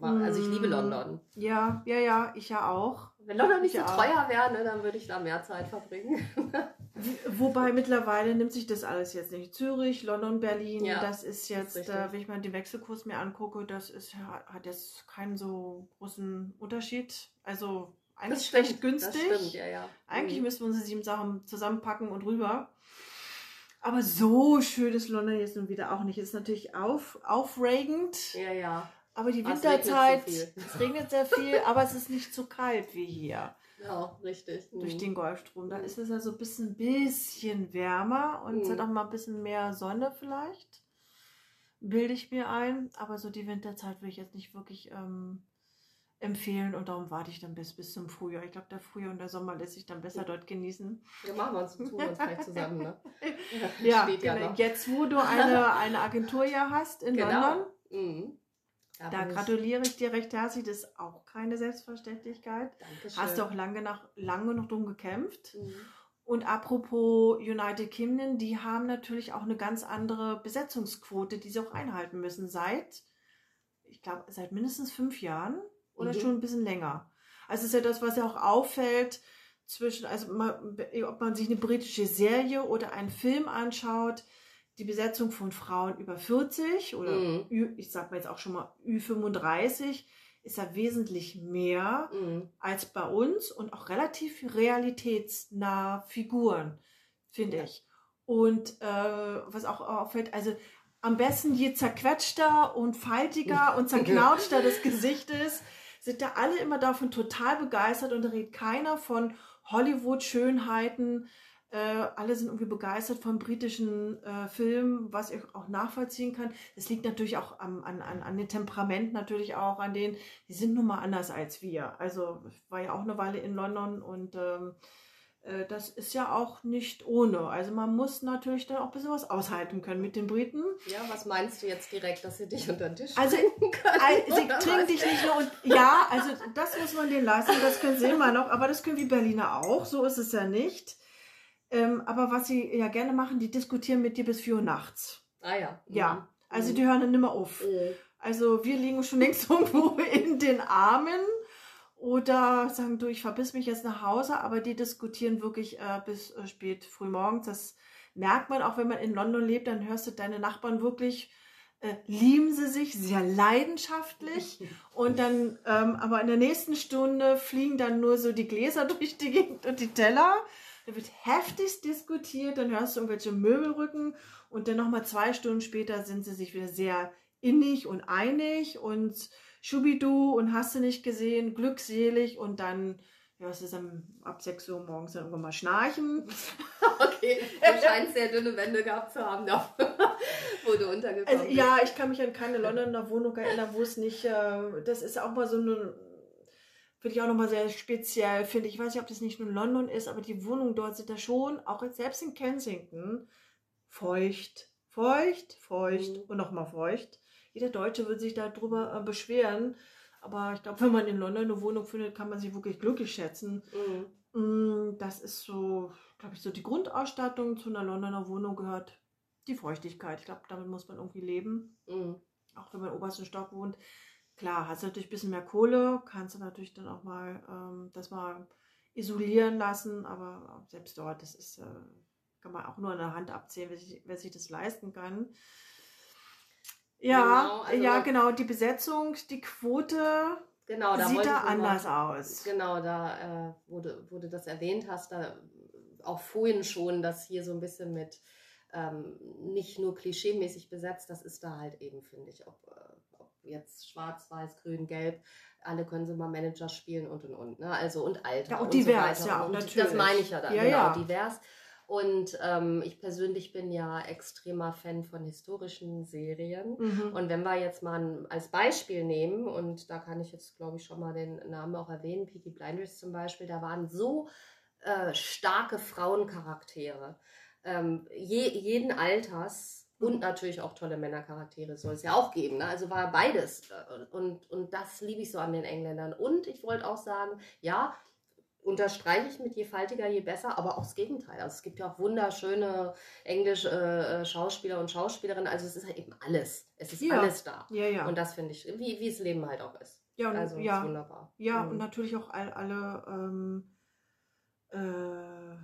war, also ich liebe Mm. London. Ja, ja, ja, ich ja auch. Wenn London nicht Ich so auch. teuer wäre, ne, dann würde ich da mehr Zeit verbringen. Wobei mittlerweile nimmt sich das alles jetzt nicht. Zürich, London, Berlin, Ja, das ist jetzt, richtig. äh, wenn ich mal den Wechselkurs mir angucke, das ist, hat jetzt keinen so großen Unterschied. Also eigentlich recht günstig. Stimmt, ja, ja. Eigentlich Mhm. müssten wir unsere sieben Sachen zusammenpacken und rüber. Aber so schön ist London jetzt nun wieder auch nicht. Ist natürlich auf, aufregend, Ja, ja. aber die Aber es regnet so Winterzeit, es regnet sehr viel, aber es ist nicht so kalt wie hier Ja, richtig. durch Mhm. den Golfstrom. Da Mhm. ist es ja so ein bisschen, bisschen wärmer und es Mhm. hat auch mal ein bisschen mehr Sonne vielleicht. Bilde ich mir ein. Aber so die Winterzeit will ich jetzt nicht wirklich ähm, empfehlen und darum warte ich dann bis, bis zum Frühjahr. Ich glaube, der Frühjahr und der Sommer lässt sich dann besser dort genießen. Ja, machen wir uns, tun wir uns vielleicht zusammen, ne? Ja, ja genau. noch. jetzt wo du eine, eine Agentur ja hast in London, Genau. Da gratuliere ich dir recht herzlich. Das ist auch keine Selbstverständlichkeit. Dankeschön. Hast du auch lange, nach, lange noch drum gekämpft. Mhm. Und apropos United Kingdom, die haben natürlich auch eine ganz andere Besetzungsquote, die sie auch einhalten müssen seit, ich glaube, seit mindestens fünf Jahren oder Mhm. schon ein bisschen länger. Also ist ja das, was ja auch auffällt zwischen, also man, ob man sich eine britische Serie oder einen Film anschaut, die Besetzung von Frauen über 40 oder Mhm. Ü, ich sag mal jetzt auch schon mal Ü35 ist ja wesentlich mehr Mhm. als bei uns und auch relativ realitätsnah Figuren, finde Ja. ich. Und äh, was auch auffällt, also am besten je zerquetschter und faltiger und zerknautschter das Gesicht ist, sind da alle immer davon total begeistert und da redet keiner von Hollywood-Schönheiten. Äh, alle sind irgendwie begeistert vom britischen äh, Film, was ich auch nachvollziehen kann. Das liegt natürlich auch am, an, an, an den Temperament, natürlich auch an denen, die sind nun mal anders als wir. Also ich war ja auch eine Weile in London und ähm, äh, das ist ja auch nicht ohne. Also man muss natürlich dann auch ein bisschen was aushalten können mit den Briten. Ja, was meinst du jetzt direkt, dass sie dich unter den Tisch Also, können? Ei- Sie trinken dich nicht nur und ja, also das muss man denen lassen, das können sie immer noch, aber das können wir Berliner auch, so ist es ja nicht. Ähm, aber was sie ja gerne machen, die diskutieren mit dir bis 4 Uhr nachts. Ah ja. Ja, also Mhm. die hören dann nimmer auf. Mhm. Also wir liegen schon längst irgendwo in den Armen oder sagen, du, ich verbiss mich jetzt nach Hause, aber die diskutieren wirklich äh, bis äh, spät früh morgens. Das merkt man auch, wenn man in London lebt, dann hörst du deine Nachbarn wirklich, äh, lieben sie sich sehr leidenschaftlich und dann, ähm, aber in der nächsten Stunde fliegen dann nur so die Gläser durch die Gegend und die Teller. Da wird heftigst diskutiert, dann hörst du irgendwelche Möbelrücken und dann nochmal zwei Stunden später sind sie sich wieder sehr innig und einig und Schubidu und hast du nicht gesehen, glückselig und dann du es dann ab 6 Uhr morgens dann irgendwann mal schnarchen. Okay, du scheinst sehr dünne Wände gehabt zu haben, da, wo du untergekommen Also, bist. ja, ich kann mich an keine Londoner Wohnung erinnern, wo es nicht, äh, das ist auch mal so eine, finde ich auch nochmal sehr speziell, finde ich. Ich weiß nicht, ob das nicht nur London ist, aber die Wohnungen dort sind da schon, auch jetzt selbst in Kensington, feucht, feucht, feucht Mhm. und nochmal feucht. Jeder Deutsche würde sich darüber äh, beschweren, aber ich glaube, wenn man in London eine Wohnung findet, kann man sich wirklich glücklich schätzen. Mhm. Mm, Das ist so, glaube ich, so die Grundausstattung zu einer Londoner Wohnung gehört die Feuchtigkeit. Ich glaube, damit muss man irgendwie leben. Mhm. Auch wenn man im obersten Stock wohnt, klar, hast du natürlich ein bisschen mehr Kohle, kannst du natürlich dann auch mal ähm, das mal isolieren lassen, aber selbst dort, das ist, äh, kann man auch nur an der Hand abzählen, wer sich, wer sich das leisten kann. Ja, genau, also ja, genau, die Besetzung, die Quote genau, da sieht da anders mal, aus. Genau, da äh, wurde, du das erwähnt hast, da auch vorhin schon, dass hier so ein bisschen mit ähm, nicht nur klischeemäßig besetzt, das ist da halt eben, finde ich, ob, äh, jetzt schwarz, weiß, grün, gelb, alle können sie mal Manager spielen und und und. Ne? Also und Alter. Ja, und, und divers, so ja, und natürlich. Das meine ich ja dann, ja, genau, ja. divers. Und ähm, ich persönlich bin ja extremer Fan von historischen Serien. Mhm. Und wenn wir jetzt mal ein, als Beispiel nehmen, und da kann ich jetzt, glaube ich, schon mal den Namen auch erwähnen, Peaky Blinders zum Beispiel, da waren so äh, starke Frauencharaktere, ähm, je, jeden Alters und natürlich auch tolle Männercharaktere soll es ja auch geben. Ne? Also war beides. Äh, Und, und das liebe ich so an den Engländern. Und ich wollte auch sagen, ja, unterstreiche ich mit je faltiger, je besser, aber auch das Gegenteil. Also es gibt ja auch wunderschöne englische äh, Schauspieler und Schauspielerinnen. Also es ist halt eben alles. Es ist Ja. alles da. Ja, ja. Und das finde ich, wie, wie das Leben halt auch ist. ja, und, Also ja. ist wunderbar. Ja, Mhm. und natürlich auch all, alle, ähm, äh,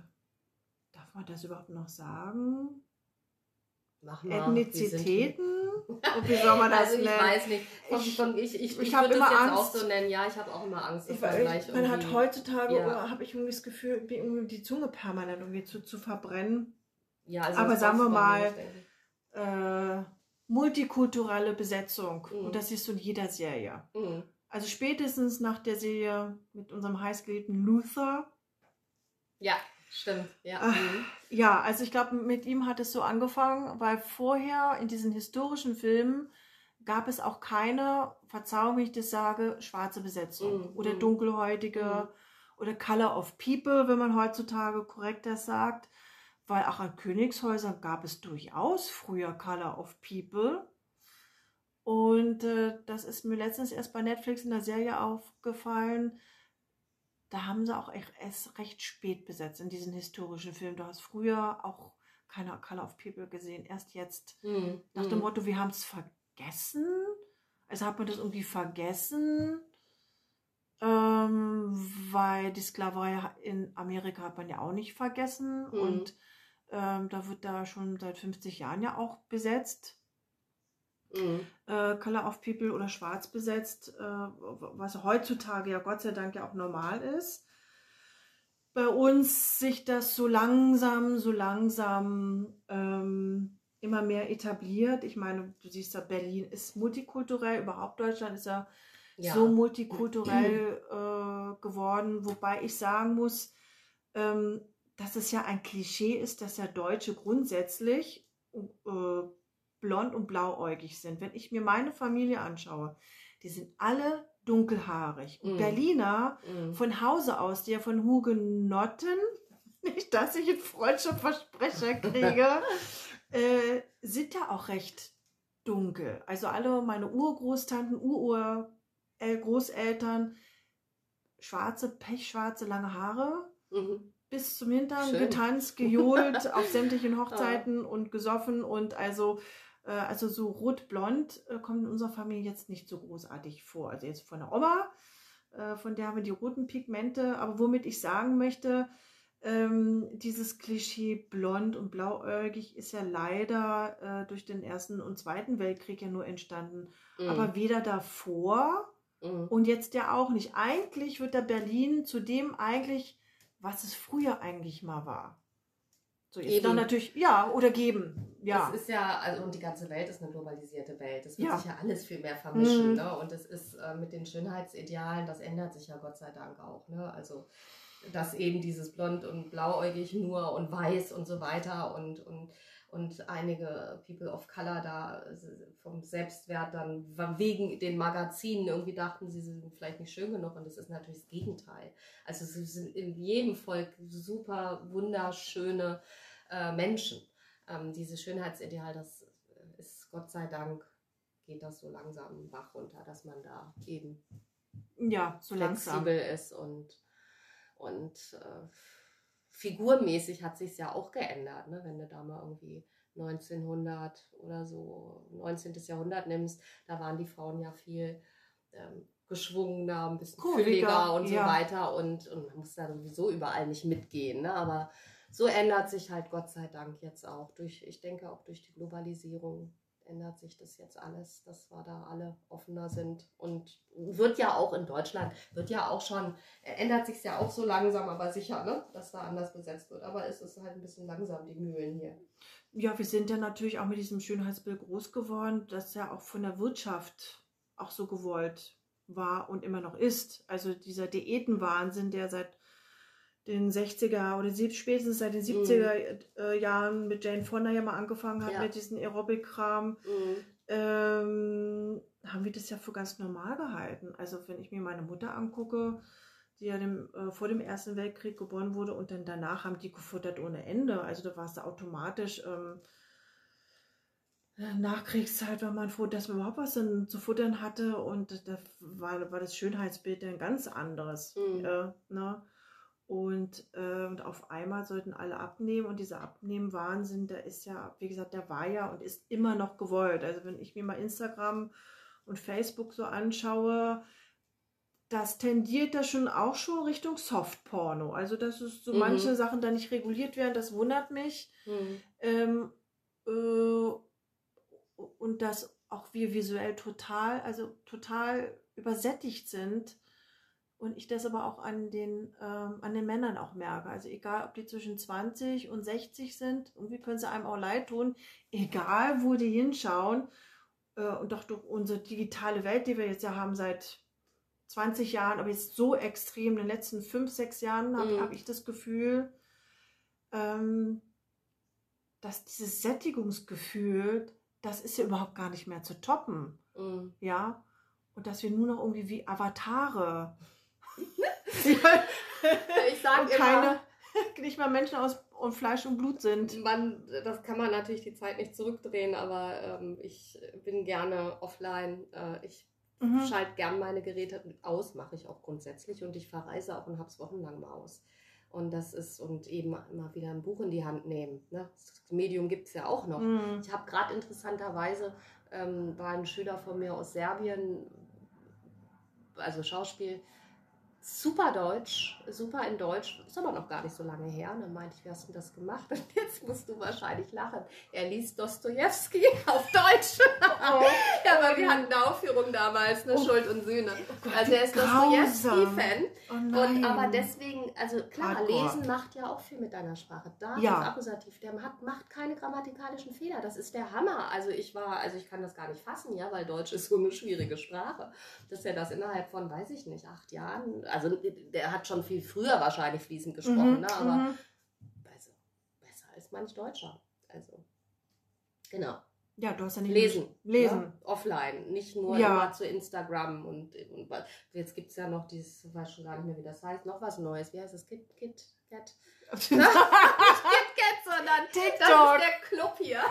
darf man das überhaupt noch sagen? Mach mal. wie sind die? Ethnizitäten? Und wie soll man das also ich nennen? weiß nicht. Ich- von, ich ich, ich ich würde das jetzt Angst. auch so nennen. Ja, ich habe auch immer Angst, dass Ich, man hat heutzutage, Ja. habe ich irgendwie das Gefühl, irgendwie die Zunge permanent irgendwie zu, zu verbrennen. Ja, also aber sagen wir mal, ich. Äh, multikulturelle Besetzung. Mhm. Und das siehst du in jeder Serie. Mhm. Also spätestens nach der Serie mit unserem heißgeliebten Luther. Ja, stimmt. Ja. Mhm. Ja, also ich glaube, mit ihm hat es so angefangen, weil vorher in diesen historischen Filmen gab es auch keine, Verzeihung, wenn ich das sage, schwarze Besetzung Mhm. oder Mhm. dunkelhäutige Mhm. oder Color of People, wenn man heutzutage korrekt das sagt. Weil auch an Königshäusern gab es durchaus früher Color of People. Und äh, das ist mir letztens erst bei Netflix in der Serie aufgefallen. Da haben sie auch erst recht spät besetzt in diesen historischen Filmen. Du hast früher auch keine Color of People gesehen, erst jetzt. Mhm. Nach dem Mhm. Motto, wir haben es vergessen. Also hat man das irgendwie vergessen. Ähm, weil die Sklaverei in Amerika hat man ja auch nicht vergessen. Mhm. Und ähm, da wird da schon seit 50 Jahren ja auch besetzt. Mhm. Äh, Color of People oder schwarz besetzt, äh, was heutzutage ja Gott sei Dank ja auch normal ist. Bei uns sich das so langsam, so langsam ähm, immer mehr etabliert. Ich meine, du siehst ja, Berlin ist multikulturell, überhaupt Deutschland ist ja, Ja. so multikulturell äh, geworden, wobei ich sagen muss, ähm, dass es ja ein Klischee ist, dass ja Deutsche grundsätzlich äh, blond und blauäugig sind. Wenn ich mir meine Familie anschaue, die sind alle dunkelhaarig. Und Mhm. Berliner Mhm. von Hause aus, die ja von Hugenotten, nicht, dass ich einen Freundschaftsversprecher kriege, äh, sind ja auch recht dunkel. Also alle meine Urgroßtanten, Urgroßeltern, schwarze, pechschwarze, lange Haare Mhm. bis zum Hintern, Schön. getanzt, gejohlt, auf sämtlichen Hochzeiten und gesoffen und also, äh, also so rot-blond äh, kommt in unserer Familie jetzt nicht so großartig vor. Also jetzt von der Oma, äh, von der haben wir die roten Pigmente, aber womit ich sagen möchte, ähm, dieses Klischee blond und blauäugig ist ja leider äh, durch den Ersten und Zweiten Weltkrieg ja nur entstanden. Mhm. Aber weder davor Mhm. und jetzt ja auch nicht. Eigentlich wird der Berlin zu dem eigentlich, was es früher eigentlich mal war. So, jetzt Geben. dann natürlich, ja, oder geben. Ja. Es ist ja, also und die ganze Welt ist eine globalisierte Welt. Es wird Ja. sich ja alles viel mehr vermischen. Mhm. Ne? Und es ist äh, mit den Schönheitsidealen, das ändert sich ja Gott sei Dank auch. Ne? Also, dass eben dieses Blond und Blauäugig nur und Weiß und so weiter und, und, und einige People of Color da vom Selbstwert dann wegen den Magazinen irgendwie dachten, sie sind vielleicht nicht schön genug. Und das ist natürlich das Gegenteil. Also, sie sind in jedem Volk super wunderschöne äh, Menschen ähm, dieses Schönheitsideal, das ist Gott sei Dank, geht das so langsam Bach runter, dass man da eben ja, so langsam. flexibel ist und, und äh, figurmäßig hat sich ja auch geändert, ne? wenn du da mal irgendwie 1900 oder so 19. Jahrhundert nimmst, da waren die Frauen ja viel ähm, geschwungener, ein bisschen fülliger und so ja. weiter. Und, und man muss da sowieso überall nicht mitgehen. Ne? Aber so ändert sich halt Gott sei Dank jetzt auch durch, ich denke auch durch die Globalisierung ändert sich das jetzt alles, dass wir da alle offener sind. Und wird ja auch in Deutschland, wird ja auch schon, ändert sich ja auch so langsam, aber sicher, ne? dass da anders besetzt wird. Aber es ist halt ein bisschen langsam, die Mühlen hier. Ja, wir sind ja natürlich auch mit diesem Schönheitsbild groß geworden, das ja auch von der Wirtschaft auch so gewollt war und immer noch ist. Also dieser Diätenwahnsinn, der seit den 60er oder spätestens seit den 70er mhm. äh, Jahren mit Jane Fonda ja mal angefangen hat ja. mit diesem Aerobic-Kram, mhm. ähm, haben wir das ja für ganz normal gehalten. Also wenn ich mir meine Mutter angucke, die ja dem, äh, vor dem Ersten Weltkrieg geboren wurde und dann danach haben die gefuttert ohne Ende. Also da war es da automatisch ähm, Nachkriegszeit war man froh, dass man überhaupt was zu futtern hatte und da war, war das Schönheitsbild ein ganz anderes. Mhm. Äh, ne? Und, äh, und auf einmal sollten alle abnehmen und dieser Abnehmen-Wahnsinn, der ist ja, wie gesagt, der war ja und ist immer noch gewollt. Also wenn ich mir mal Instagram und Facebook so anschaue, das tendiert da schon auch schon Richtung Softporno. Also dass es so mhm. manche Sachen da nicht reguliert werden, das wundert mich. Mhm. Ähm, äh, und dass auch wir visuell total, also total übersättigt sind und ich das aber auch an den, ähm, an den Männern auch merke. Also egal, ob die zwischen 20 und 60 sind, irgendwie können sie einem auch leid tun, egal wo die hinschauen. Äh, und doch durch unsere digitale Welt, die wir jetzt ja haben seit 20 Jahren, aber jetzt so extrem, in den letzten 5, 6 Jahren habe mhm. hab ich das Gefühl, ähm, dass dieses Sättigungsgefühl, das ist ja überhaupt gar nicht mehr zu toppen. Mhm. Ja. Und dass wir nur noch irgendwie wie Avatare ich sage keine, nicht mal Menschen aus und Fleisch und Blut sind. Man, das kann man natürlich die Zeit nicht zurückdrehen, aber ähm, ich bin gerne offline. Äh, ich mhm. schalte gern meine Geräte aus, mache ich auch grundsätzlich und ich verreise auch und habe es wochenlang mal aus. Und das ist, und eben immer wieder ein Buch in die Hand nehmen. Ne? Das Medium gibt es ja auch noch. Mhm. Ich habe gerade interessanterweise, ähm, war ein Schüler von mir aus Serbien, also Schauspiel, super Deutsch, super in Deutsch, ist aber noch gar nicht so lange her. Und dann meinte ich, wie hast du das gemacht? Und jetzt musst du wahrscheinlich lachen. Er liest Dostoevsky auf Deutsch. Oh. ja, aber wir hatten eine Aufführung damals, ne, oh. Schuld und Sühne. Oh also er ist Dostoevsky-Fan. Oh und aber deswegen, also klar, Hardcore. Lesen macht ja auch viel mit deiner Sprache. Da ja. ist Akkusativ, der hat, macht keine grammatikalischen Fehler. Das ist der Hammer. Also ich war, also ich kann das gar nicht fassen, ja, weil Deutsch ist so eine schwierige Sprache. Dass er das innerhalb von, weiß ich nicht, acht Jahren, also der hat schon viel früher wahrscheinlich fließend gesprochen, mhm, ne? aber mhm. also, besser als manch Deutscher. Also, genau. Ja, du hast ja nicht lesen. Lesen. Ne? Offline, nicht nur ja. immer zu Instagram und, und jetzt gibt es ja noch dieses, ich weiß schon gar nicht mehr, wie das heißt, noch was Neues. Wie heißt das? Kit, Kit, Cat? Sondern TikTok. das ist der Club hier.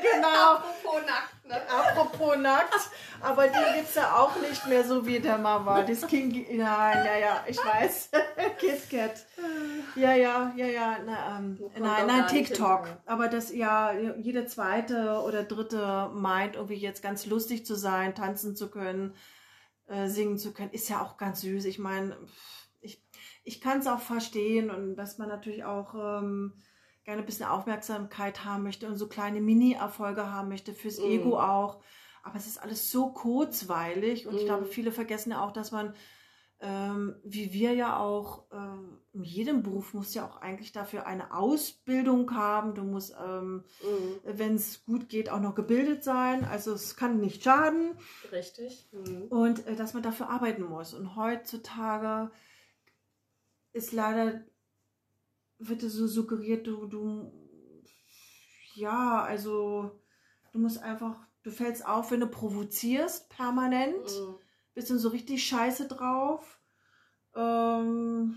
genau. Apropos nackt. Ne? Apropos nackt. Aber den gibt es ja auch nicht mehr so wie der Mama. Das King, nein, ja, ja, ich weiß. KitKat. Ja, ja, ja, ja. Na, ähm, nein, nein, TikTok. Aber das ja, jede zweite oder dritte meint, irgendwie jetzt ganz lustig zu sein, tanzen zu können, äh, singen zu können, ist ja auch ganz süß. Ich meine, ich kann es auch verstehen und dass man natürlich auch ähm, gerne ein bisschen Aufmerksamkeit haben möchte und so kleine Mini-Erfolge haben möchte, fürs mm. Ego auch. Aber es ist alles so kurzweilig und mm. ich glaube, mhm. viele vergessen ja auch, dass man, ähm, wie wir ja auch, ähm, in jedem Beruf muss ja auch eigentlich dafür eine Ausbildung haben. Du musst, ähm, mm. wenn es gut geht, auch noch gebildet sein. Also es kann nicht schaden. Richtig. Mhm. Und äh, dass man dafür arbeiten muss. Und heutzutage ist leider, wird so suggeriert, du, du, ja, also du musst einfach, du fällst auf, wenn du provozierst, permanent, mhm. bist du so richtig scheiße drauf. Ähm,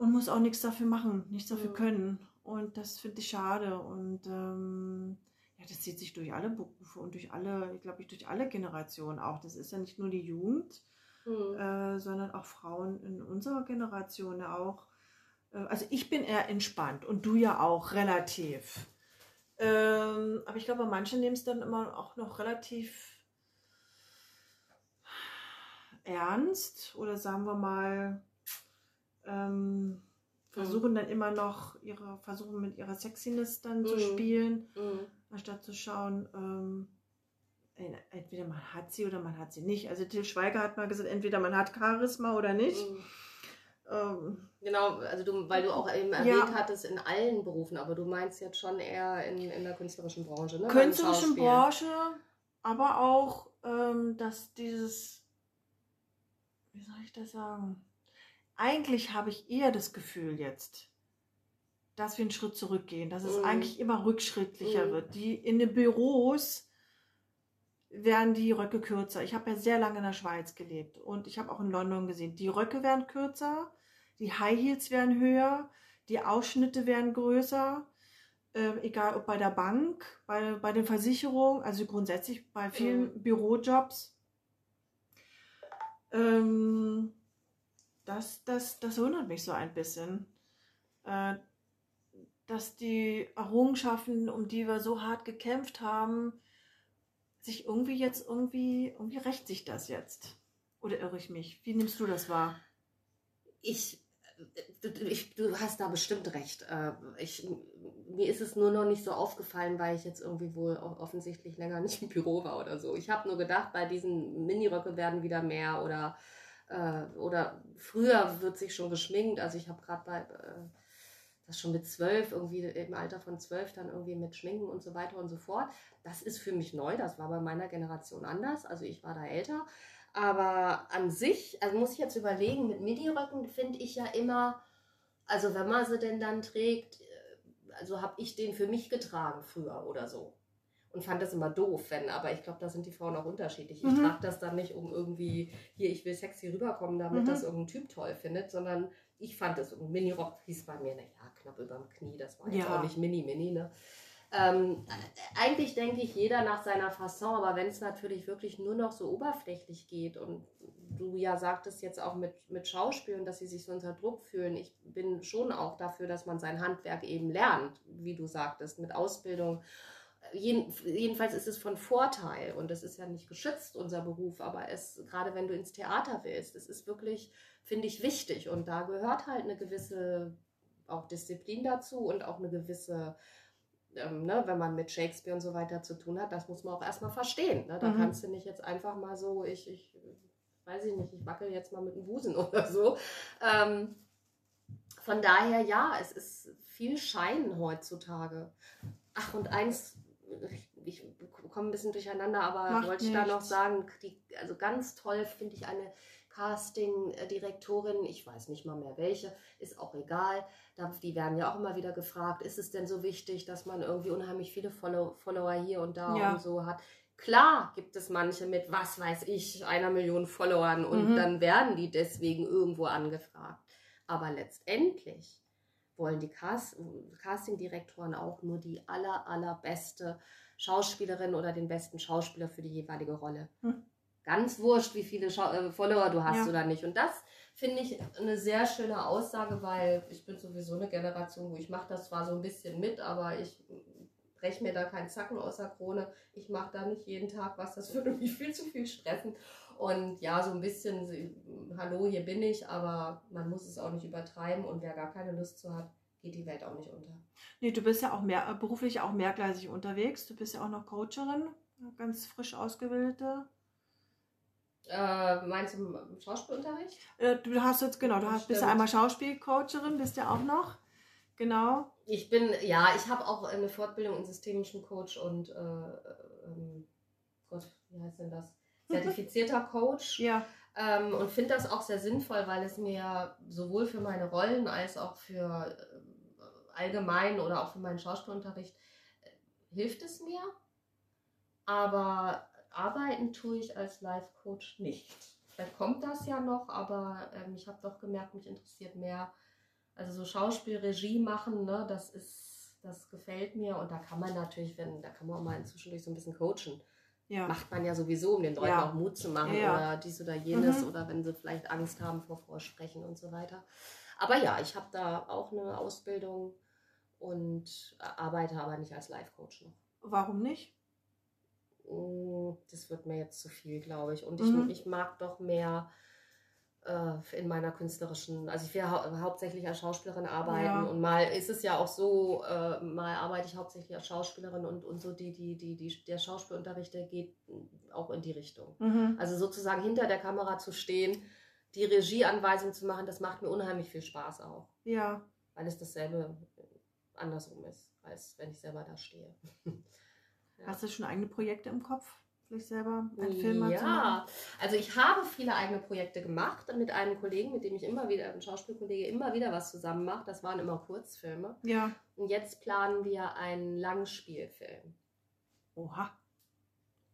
und musst auch nichts dafür machen, nichts dafür mhm. können. Und das finde ich schade. Und ähm, ja, das zieht sich durch alle Berufe und durch alle, ich glaube ich, durch alle Generationen auch. Das ist ja nicht nur die Jugend, mhm. äh, sondern auch Frauen in unserer Generation auch. Äh, also ich bin eher entspannt und du ja auch relativ. Ähm, aber ich glaube, manche nehmen es dann immer auch noch relativ ernst oder sagen wir mal, ähm, versuchen mhm. dann immer noch ihre, versuchen mit ihrer Sexiness dann mhm. zu spielen, mhm. anstatt zu schauen, ähm, entweder man hat sie oder man hat sie nicht. Also Til Schweiger hat mal gesagt, entweder man hat Charisma oder nicht. Mhm. Ähm, genau, also du, weil du auch eben erwähnt ja. hattest in allen Berufen, aber du meinst jetzt schon eher in, in der künstlerischen Branche, ne? Künstlerischen Branche, aber auch, ähm, dass dieses, wie soll ich das sagen? Eigentlich habe ich eher das Gefühl jetzt, dass wir einen Schritt zurückgehen, dass es mm. eigentlich immer rückschrittlicher mm. wird. Die in den Büros werden die Röcke kürzer. Ich habe ja sehr lange in der Schweiz gelebt und ich habe auch in London gesehen, die Röcke werden kürzer, die High Heels werden höher, die Ausschnitte werden größer, äh, egal ob bei der Bank, bei, bei den Versicherungen, also grundsätzlich bei vielen mhm. Bürojobs. Ähm, das, das, das wundert mich so ein bisschen, äh, dass die Errungenschaften, um die wir so hart gekämpft haben, sich irgendwie jetzt irgendwie, irgendwie rächt sich das jetzt. Oder irre ich mich? Wie nimmst du das wahr? Ich, ich du hast da bestimmt recht. Äh, ich, mir ist es nur noch nicht so aufgefallen, weil ich jetzt irgendwie wohl offensichtlich länger nicht im Büro war oder so. Ich habe nur gedacht, bei diesen Miniröcke werden wieder mehr oder, äh, oder früher wird sich schon geschminkt. Also ich habe gerade bei äh, das schon mit zwölf, irgendwie im Alter von zwölf dann irgendwie mit Schminken und so weiter und so fort. Das ist für mich neu, das war bei meiner Generation anders. Also ich war da älter. Aber an sich, also muss ich jetzt überlegen, mit Midi-Röcken finde ich ja immer, also wenn man sie denn dann trägt, äh, also habe ich den für mich getragen früher oder so. Und fand das immer doof, wenn, aber ich glaube, da sind die Frauen auch unterschiedlich. Ich mhm. trage das dann nicht, um irgendwie, hier, ich will sexy rüberkommen, damit mhm. das irgendein Typ toll findet, sondern ich fand es, ein Mini-Rock hieß bei mir, naja, knapp über dem Knie, das war jetzt ja. auch nicht mini-mini, ne? Ähm, eigentlich denke ich jeder nach seiner Fasson, aber wenn es natürlich wirklich nur noch so oberflächlich geht und du ja sagtest jetzt auch mit, mit Schauspielern, dass sie sich so unter Druck fühlen, ich bin schon auch dafür, dass man sein Handwerk eben lernt, wie du sagtest, mit Ausbildung. Jeden, jedenfalls ist es von Vorteil und es ist ja nicht geschützt, unser Beruf, aber es, gerade wenn du ins Theater willst, es ist wirklich, finde ich, wichtig und da gehört halt eine gewisse auch Disziplin dazu und auch eine gewisse ähm, ne, wenn man mit Shakespeare und so weiter zu tun hat, das muss man auch erstmal verstehen. Ne? Da mhm. kannst du nicht jetzt einfach mal so, ich, ich weiß ich nicht, ich wackel jetzt mal mit dem Busen oder so. Ähm, von daher, ja, es ist viel Schein heutzutage. Ach, und eins, ich, komme ein bisschen durcheinander, aber Macht wollte ich nichts. da noch sagen, die, also ganz toll finde ich eine Casting-Direktorin, ich weiß nicht mal mehr welche, ist auch egal. Die werden ja auch immer wieder gefragt, ist es denn so wichtig, dass man irgendwie unheimlich viele Follower hier und da ja. und so hat? Klar gibt es manche mit, was weiß ich, einer Million Followern und mhm. dann werden die deswegen irgendwo angefragt. Aber letztendlich wollen die Cast Casting-Direktoren auch nur die aller, allerbeste Schauspielerin oder den besten Schauspieler für die jeweilige Rolle. Mhm ganz wurscht, wie viele Schau äh, Follower du hast ja. oder nicht. Und das finde ich eine sehr schöne Aussage, weil ich bin sowieso eine Generation, wo ich mache das zwar so ein bisschen mit, aber ich breche mir da keinen Zacken aus der Krone. Ich mache da nicht jeden Tag was, das würde mich viel zu viel stressen. Und ja, so ein bisschen, hallo, hier bin ich, aber man muss es auch nicht übertreiben und wer gar keine Lust zu hat, geht die Welt auch nicht unter. Nee, du bist ja auch mehr, beruflich auch mehrgleisig unterwegs. Du bist ja auch noch Coacherin, ganz frisch ausgebildete. Äh, meinst du im Schauspielunterricht? Äh, du hast jetzt, genau, du hast, bist ja einmal Schauspielcoacherin, bist ja auch noch. Genau. Ich bin, ja, ich habe auch eine Fortbildung in systemischen Coach und, äh, ähm, Gott, wie heißt denn das? Zertifizierter Coach. ja. Ähm, und finde das auch sehr sinnvoll, weil es mir sowohl für meine Rollen als auch für äh, allgemein oder auch für meinen Schauspielunterricht äh, hilft es mir. Aber arbeiten tue ich als Life-Coach nicht. Vielleicht kommt das ja noch, aber ähm, ich habe doch gemerkt, mich interessiert mehr. Also so Schauspielregie machen, ne, das ist, das gefällt mir und da kann man natürlich, wenn, da kann man auch mal inzwischen so ein bisschen coachen. Ja. Macht man ja sowieso, um den Leuten ja. auch Mut zu machen ja, oder dies oder jenes mhm. oder wenn sie vielleicht Angst haben vor Vorsprechen und so weiter. Aber ja, ich habe da auch eine Ausbildung und arbeite aber nicht als Life-Coach noch. Warum nicht? Mm, Das wird mir jetzt zu viel, glaube ich. Und ich, Mhm. ich mag doch mehr in meiner künstlerischen, also ich will hau hauptsächlich als Schauspielerin arbeiten Ja. und mal ist es ja auch so, äh, mal arbeite ich hauptsächlich als Schauspielerin und, und so die, die, die, die, der Schauspielunterricht, der geht auch in die Richtung. Mhm. Also sozusagen hinter der Kamera zu stehen, die Regieanweisung zu machen, das macht mir unheimlich viel Spaß auch, Ja. weil es dasselbe andersrum ist, als wenn ich selber da stehe. Ja. Hast du schon eigene Projekte im Kopf? Vielleicht selber einen Film mal zu machen? Ja, also ich habe viele eigene Projekte gemacht mit einem Kollegen, mit dem ich immer wieder, ein Schauspielkollege, immer wieder was zusammen mache. Das waren immer Kurzfilme. Ja. Und jetzt planen wir einen Langspielfilm. Oha.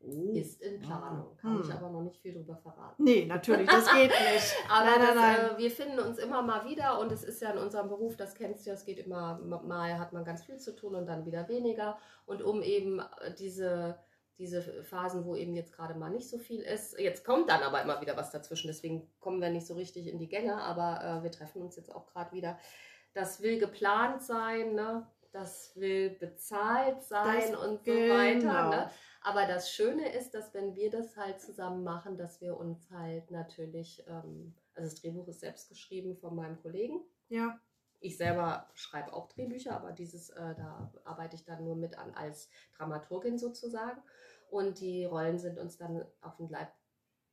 Oh. Ist in Planung. Kann Hm. ich aber noch nicht viel drüber verraten. Nee, natürlich, das geht nicht. Aber Nein, das, nein, nein. Äh, wir finden uns immer mal wieder und es ist ja in unserem Beruf, das kennst du ja, es geht immer, mal hat man ganz viel zu tun und dann wieder weniger. Und um eben äh, diese, diese Phasen, wo eben jetzt gerade mal nicht so viel ist, jetzt kommt dann aber immer wieder was dazwischen, deswegen kommen wir nicht so richtig in die Gänge, aber äh, wir treffen uns jetzt auch gerade wieder. Das will geplant sein, ne? das will bezahlt sein Das- und so genau. weiter. Ne? Aber das Schöne ist, dass wenn wir das halt zusammen machen, dass wir uns halt natürlich, ähm, also das Drehbuch ist selbst geschrieben von meinem Kollegen. Ja. Ich selber schreibe auch Drehbücher, aber dieses, äh, da arbeite ich dann nur mit an als Dramaturgin sozusagen. Und die Rollen sind uns dann auf den Leib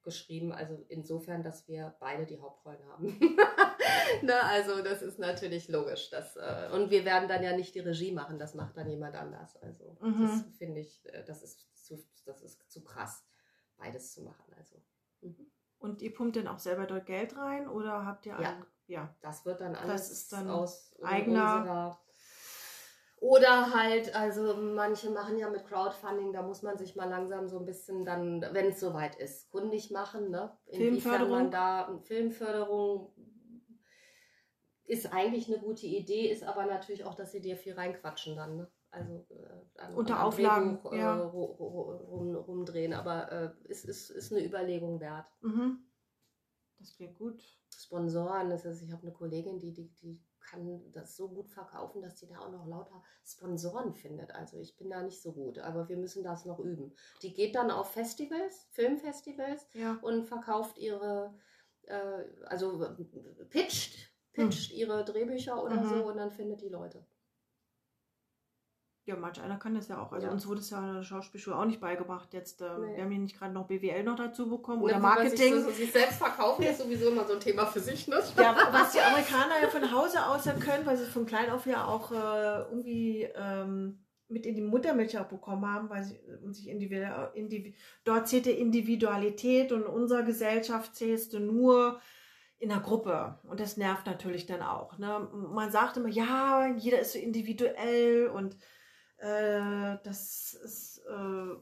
geschrieben, also insofern, dass wir beide die Hauptrollen haben. ne, also das ist natürlich logisch. Dass, äh, und wir werden dann ja nicht die Regie machen, das macht dann jemand anders. Also Mhm. das finde ich, äh, das ist zu, das ist zu krass, beides zu machen. Also mhm. Und ihr pumpt denn auch selber dort Geld rein oder habt ihr Ja. ein, ja. Das wird dann alles ist dann aus eigener- unserer oder halt, also manche machen ja mit Crowdfunding, da muss man sich mal langsam so ein bisschen dann, wenn es soweit ist, kundig machen, ne? Inwiefern Filmförderung? man da Filmförderung ist eigentlich eine gute Idee, ist aber natürlich auch, dass sie dir viel reinquatschen dann, ne? Also äh, an, Unter Auflagen, Drehbuch, äh, ja. rum, rumdrehen, aber äh, es ist, ist eine Überlegung wert. Mhm. Das klingt gut. Sponsoren, das heißt, ich habe eine Kollegin, die, die, die kann das so gut verkaufen, dass sie da auch noch lauter Sponsoren findet. Also ich bin da nicht so gut, aber wir müssen das noch üben. Die geht dann auf Festivals, Filmfestivals Ja. und verkauft ihre, äh, also äh, pitcht, pitcht ihre Drehbücher oder Mhm. so und dann findet die Leute. Ja, manch einer kann das ja auch. Also Ja. uns wurde es ja in der Schauspielschule auch nicht beigebracht. Jetzt, äh, Nee. wir haben hier nicht gerade noch BWL noch dazu bekommen oder man Marketing. Sich, so, sich selbst verkaufen ist sowieso immer so ein Thema für sich, ne? Ja, was die Amerikaner ja von Hause aus ja können, weil sie von klein auf ja auch äh, irgendwie ähm, mit in die Muttermilch auch bekommen haben, weil sie um sich individuell, indiv dort zählte Individualität und in unserer Gesellschaft zählst du nur in der Gruppe. Und das nervt natürlich dann auch. Ne? Man sagt immer, ja, jeder ist so individuell und äh, das ist, äh,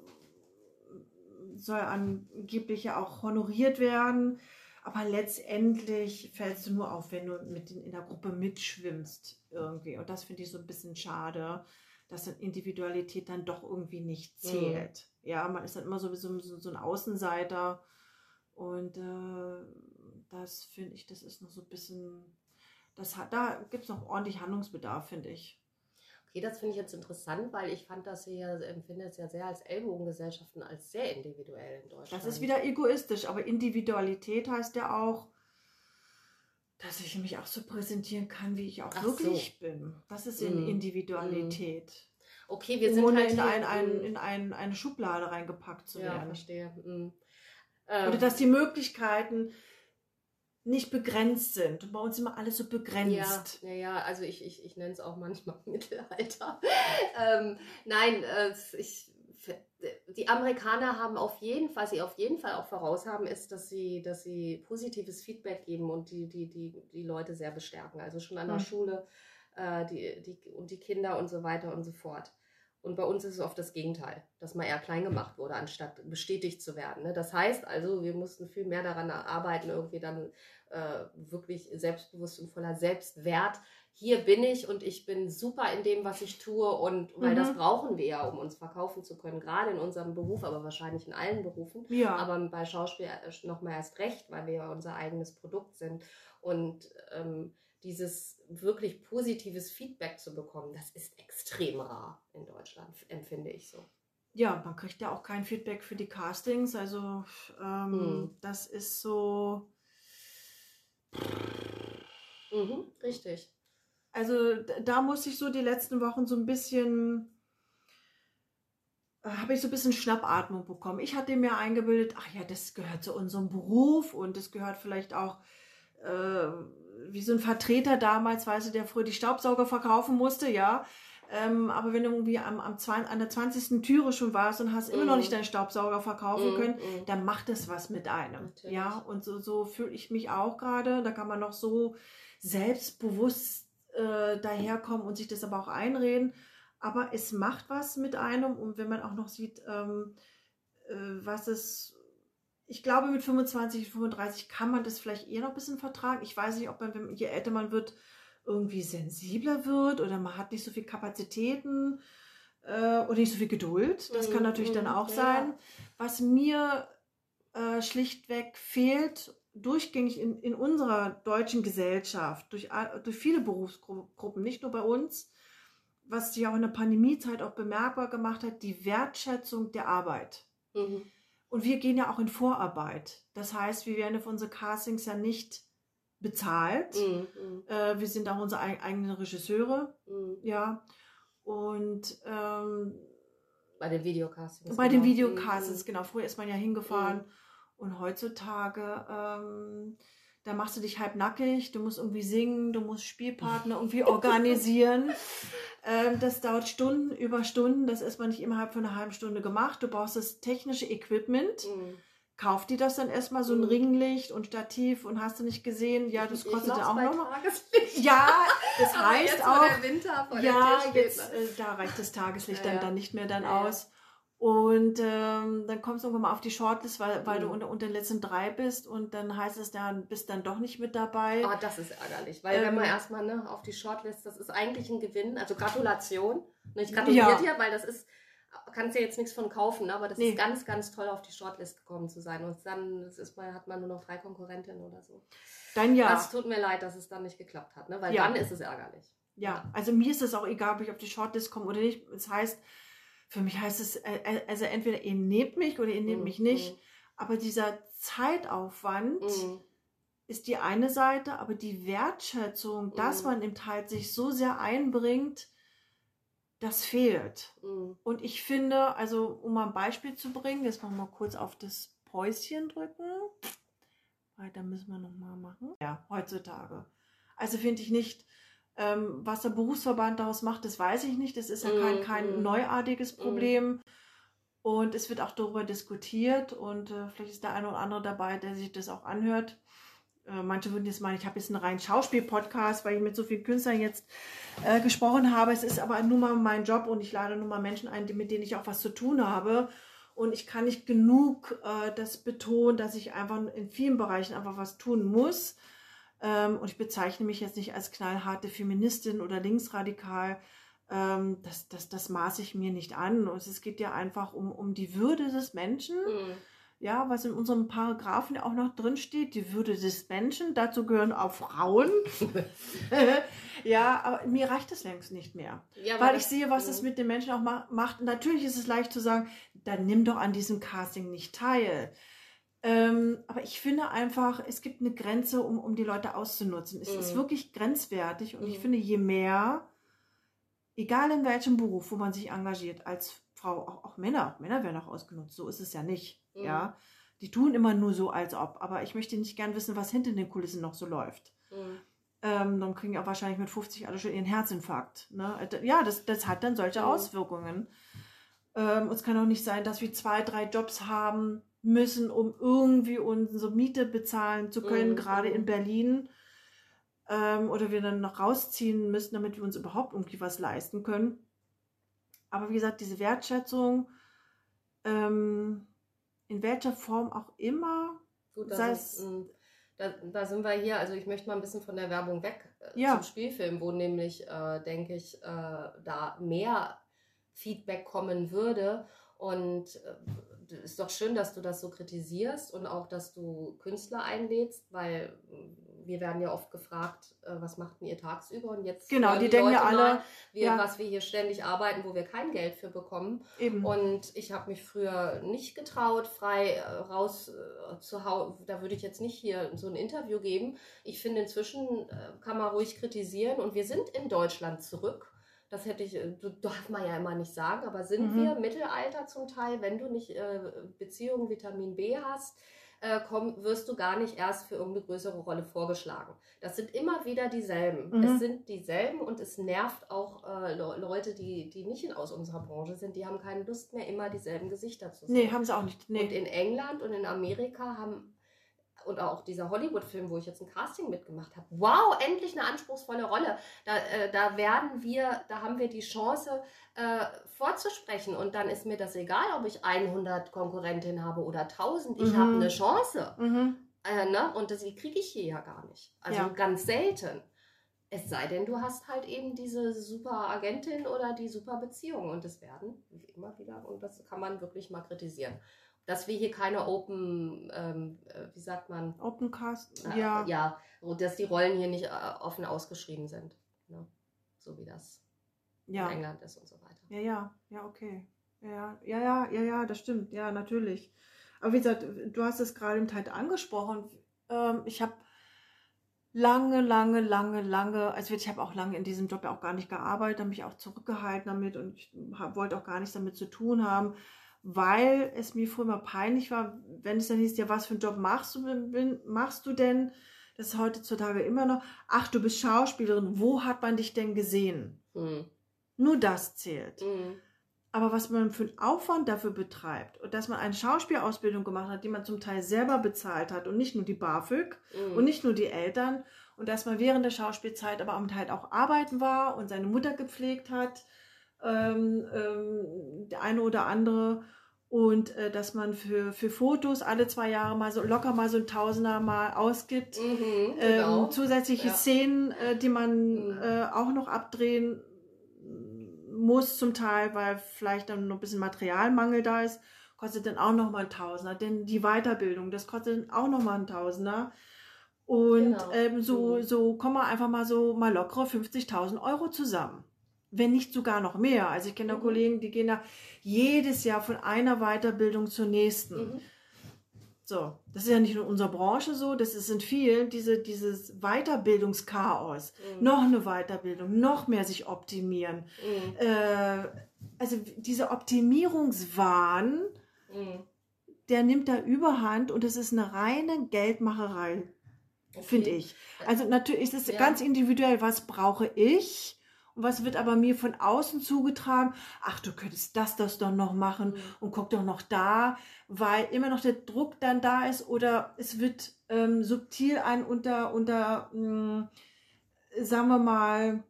soll angeblich ja auch honoriert werden. Aber letztendlich fällst du nur auf, wenn du mit in, in der Gruppe mitschwimmst irgendwie. Und das finde ich so ein bisschen schade, dass dann Individualität dann doch irgendwie nicht zählt. Ja, man ist dann immer so, so, so ein Außenseiter. Und äh, das finde ich, das ist noch so ein bisschen, das hat, da gibt es noch ordentlich Handlungsbedarf, finde ich. Okay, das finde ich jetzt interessant, weil ich fand das hier, empfinde es ja sehr als Ellbogengesellschaften, als sehr individuell in Deutschland. Das ist wieder egoistisch, aber Individualität heißt ja auch, dass ich mich auch so präsentieren kann, wie ich auch Ach wirklich bin. Das ist in Mm. Individualität. Okay, wir sind Ohne halt in, ein, ein, Mm. in ein, eine Schublade reingepackt zu ja, werden. verstehe. Mm. Oder Ähm, dass die Möglichkeiten nicht begrenzt sind. Und bei uns immer alles so ja, begrenzt. ja, ja, also ich, ich, ich nenne es auch manchmal Mittelalter. ähm, nein, äh, ich, die Amerikaner haben auf jeden Fall, was sie auf jeden Fall auch voraus haben, ist, dass sie, dass sie positives Feedback geben und die, die, die, die Leute sehr bestärken. Also schon an der Hm. Schule äh, die, die, und die Kinder und so weiter und so fort. Und bei uns ist es oft das Gegenteil, dass man eher klein gemacht wurde, anstatt bestätigt zu werden. Ne? Das heißt also, wir mussten viel mehr daran arbeiten, irgendwie dann äh, wirklich selbstbewusst und voller Selbstwert. Hier bin ich und ich bin super in dem, was ich tue. Und weil Mhm. das brauchen wir ja, um uns verkaufen zu können, gerade in unserem Beruf, aber wahrscheinlich in allen Berufen. Ja. Aber bei Schauspiel noch mal erst recht, weil wir ja unser eigenes Produkt sind. Und ähm, dieses wirklich positives Feedback zu bekommen, das ist extrem rar in Deutschland, empfinde ich so. Ja, man kriegt ja auch kein Feedback für die Castings. Also ähm, hm. das ist so. Mhm, richtig. Also da muss ich so die letzten Wochen so ein bisschen äh, habe ich so ein bisschen Schnappatmung bekommen. Ich hatte mir eingebildet, ach ja, das gehört zu unserem Beruf und das gehört vielleicht auch äh, wie so ein Vertreter damals, weißt du, der früher die Staubsauger verkaufen musste, ja. Ähm, aber wenn du irgendwie am, am 20, an der 20. Türe schon warst und hast immer mm. noch nicht mhm. deinen Staubsauger verkaufen mm, können, mm. dann macht es was mit einem. Natürlich. Ja, und so, so fühle ich mich auch gerade. Da kann man noch so selbstbewusst äh, daherkommen und sich das aber auch einreden aber es macht was mit einem und wenn man auch noch sieht, ähm, äh, was es, ich glaube mit 25, 35 kann man das vielleicht eher noch ein bisschen vertragen. Ich weiß nicht, ob man, je älter man wird, irgendwie sensibler wird oder man hat nicht so viel Kapazitäten äh, oder nicht so viel Geduld. Das mhm. kann natürlich dann auch ja. sein. Was mir äh, schlichtweg fehlt, durchgängig in, in unserer deutschen Gesellschaft, durch, durch viele Berufsgruppen, nicht nur bei uns, was sich auch in der Pandemiezeit auch bemerkbar gemacht hat, die Wertschätzung der Arbeit. Mhm. Und wir gehen ja auch in Vorarbeit. Das heißt, wir werden für unsere Castings ja nicht bezahlt. Mhm. Äh, wir sind auch unsere eigenen Regisseure. Mhm. Ja. Und ähm, bei den Videocastings. Bei genau. den Videocastings, mhm. genau. Früher ist man ja hingefahren. Mhm. Und heutzutage ähm, da machst du dich halb nackig, du musst irgendwie singen, du musst Spielpartner irgendwie organisieren. ähm, das dauert Stunden über Stunden, das ist man nicht innerhalb von einer halben Stunde gemacht. Du brauchst das technische Equipment. Mhm. Kauf die das dann erstmal so ein mhm. Ringlicht und Stativ und hast du nicht gesehen, ja, das kostet ja auch nochmal. Ja, das heißt auch. ja, jetzt äh, da reicht das Tageslicht ja, dann, dann nicht mehr dann ja. aus. Und ähm, dann kommst du irgendwann mal auf die Shortlist, weil, weil mhm. du unter, unter den letzten drei bist und dann heißt es dann, bist dann doch nicht mit dabei. Ah, das ist ärgerlich, weil ähm, wenn man erstmal ne, auf die Shortlist, das ist eigentlich ein Gewinn, also Gratulation. Ne, ich gratuliere ja. dir, weil das ist, kannst ja jetzt nichts von kaufen, ne, aber das nee. ist ganz, ganz toll, auf die Shortlist gekommen zu sein. Und dann das ist mal, hat man nur noch drei Konkurrentinnen oder so. Dann ja. Das tut mir leid, dass es dann nicht geklappt hat, ne, weil ja. dann ist es ärgerlich. Ja, also mir ist es auch egal, ob ich auf die Shortlist komme oder nicht. Das heißt, für mich heißt es, äh, äh, also entweder ihr nehmt mich oder ihr nehmt mhm. mich nicht. Aber dieser Zeitaufwand mhm. ist die eine Seite, aber die Wertschätzung, mhm. dass man im Teil sich so sehr einbringt, das fehlt. Mhm. Und ich finde, also um mal ein Beispiel zu bringen, jetzt machen wir mal kurz auf das Päuschen drücken. Weiter müssen wir nochmal machen. Ja, heutzutage. Also finde ich nicht, ähm, was der Berufsverband daraus macht, das weiß ich nicht. Das ist ja kein, mhm, kein mhm. neuartiges mhm. Problem. Und es wird auch darüber diskutiert und äh, vielleicht ist der eine oder andere dabei, der sich das auch anhört. Äh, manche würden jetzt meinen, ich habe jetzt einen reinen Schauspiel-Podcast, weil ich mit so vielen Künstlern jetzt äh, gesprochen habe. Es ist aber nur mal mein Job und ich lade nur mal Menschen ein, mit denen ich auch was zu tun habe. Und ich kann nicht genug äh, das betonen, dass ich einfach in vielen Bereichen einfach was tun muss. Ähm, und ich bezeichne mich jetzt nicht als knallharte Feministin oder linksradikal. Ähm, das, das, das maße ich mir nicht an. Und es geht ja einfach um, um die Würde des Menschen. Mhm. Ja, was in unserem Paragraphen auch noch drin steht, die Würde des Menschen, dazu gehören auch Frauen. ja, aber mir reicht das längst nicht mehr. Ja, weil ich sehe, was das mhm. mit den Menschen auch ma macht. natürlich ist es leicht zu sagen, dann nimm doch an diesem Casting nicht teil. Ähm, aber ich finde einfach, es gibt eine Grenze, um, um die Leute auszunutzen. Es mm. ist mhm. wirklich grenzwertig und mm. ich mhm. finde, je mehr, egal in welchem Beruf, wo man sich engagiert, als Frau, auch, auch Männer, Männer werden auch ausgenutzt, so ist es ja nicht. Mm. Ja, die tun immer nur so, als ob. Aber ich möchte nicht gern wissen, was hinter den Kulissen noch so läuft. Ähm, dann kriegen ja wahrscheinlich mit 50 alle schon ihren Herzinfarkt. Ne? Ja, das, das hat dann solche Auswirkungen. Ähm, es kann auch nicht sein, dass wir zwei, drei Jobs haben, müssen, um irgendwie unsere Miete bezahlen zu können, mhm. gerade in Berlin. Ähm, oder wir dann noch rausziehen müssen, damit wir uns überhaupt irgendwie was leisten können. Aber wie gesagt, diese Wertschätzung, ähm, in welcher Form auch immer, Gut, sei es. Da, da, sind wir hier, also ich möchte mal ein bisschen von der Werbung weg äh, ja. zum Spielfilm, wo nämlich, äh, denke ich, äh, da mehr Feedback kommen würde. Und äh, ist doch schön, dass du das so kritisierst und auch, dass du Künstler einlädst, weil wir werden ja oft gefragt, äh, was macht denn ihr tagsüber? Und jetzt genau, die, die denken ja alle, mal, wir, ja. was wir hier ständig arbeiten, wo wir kein Geld für bekommen. Eben. Und ich habe mich früher nicht getraut, frei äh, raus äh, zu hauen. Da würde ich jetzt nicht hier so ein Interview geben. Ich finde, inzwischen kann man ruhig kritisieren und wir sind in Deutschland zurück. Das hätte ich, darf man ja immer nicht sagen, aber sind mhm. wir Mittelalter zum Teil, wenn du nicht äh, Beziehungen Vitamin B hast, äh, komm, wirst du gar nicht erst für irgendeine größere Rolle vorgeschlagen. Das sind immer wieder dieselben. Mhm. Es sind dieselben und es nervt auch äh, Leute, die, die nicht aus unserer Branche sind, die haben keine Lust mehr, immer dieselben Gesichter zu sehen. Nee, haben sie auch nicht. Nee. Und in England und in Amerika haben und auch dieser Hollywood-Film, wo ich jetzt ein Casting mitgemacht habe. Wow, endlich eine anspruchsvolle Rolle. Da, äh, da werden wir, da haben wir die Chance äh, vorzusprechen und dann ist mir das egal, ob ich 100 Konkurrentinnen habe oder 1000. Ich mhm. habe eine Chance. Mhm. Äh, ne? Und das, die kriege ich hier ja gar nicht. Also ja. ganz selten. Es sei denn, du hast halt eben diese super Agentin oder die super Beziehung. Und das werden immer wieder, und das kann man wirklich mal kritisieren dass wir hier keine Open, ähm, äh, wie sagt man? Open Cast, äh, ja. Ja, dass die Rollen hier nicht äh, offen ausgeschrieben sind. Ne? So wie das ja. in England ist und so weiter. Ja, ja, ja, okay. Ja, ja, ja, ja, ja, das stimmt. Ja, natürlich. Aber wie gesagt, du hast es gerade im Teil angesprochen. Ähm, ich habe lange, lange, lange, lange, also ich habe auch lange in diesem Job ja auch gar nicht gearbeitet, habe mich auch zurückgehalten damit und ich wollte auch gar nichts damit zu tun haben weil es mir früher mal peinlich war, wenn es dann hieß, ja, was für einen Job machst du, machst du denn? Das ist heutzutage immer noch, ach, du bist Schauspielerin, wo hat man dich denn gesehen? Mhm. Nur das zählt. Mhm. Aber was man für einen Aufwand dafür betreibt und dass man eine Schauspielausbildung gemacht hat, die man zum Teil selber bezahlt hat und nicht nur die BAföG mhm. und nicht nur die Eltern und dass man während der Schauspielzeit aber am Teil auch arbeiten war und seine Mutter gepflegt hat ähm, ähm, der eine oder andere und äh, dass man für, für Fotos alle zwei Jahre mal so locker mal so ein Tausender mal ausgibt. Mhm, genau. ähm, zusätzliche ja. Szenen, äh, die man mhm. äh, auch noch abdrehen muss zum Teil, weil vielleicht dann noch ein bisschen Materialmangel da ist, kostet dann auch noch mal ein Tausender. Denn die Weiterbildung, das kostet dann auch noch mal ein Tausender. Und genau. ähm, so, mhm. so kommen wir einfach mal so mal lockere 50.000 Euro zusammen wenn nicht sogar noch mehr. Also ich kenne mhm. Kollegen, die gehen da jedes Jahr von einer Weiterbildung zur nächsten. Mhm. So, das ist ja nicht nur in unserer Branche so, das ist in vielen, diese, dieses Weiterbildungschaos. Mhm. Noch eine Weiterbildung, noch mehr sich optimieren. Mhm. Äh, also dieser Optimierungswahn, mhm. der nimmt da überhand und es ist eine reine Geldmacherei, okay. finde ich. Also natürlich ist es ja. ganz individuell, was brauche ich? Und was wird aber mir von außen zugetragen? Ach, du könntest das, das doch noch machen mhm. und guck doch noch da, weil immer noch der Druck dann da ist oder es wird ähm, subtil ein unter, unter mh, hm, sagen wir mal,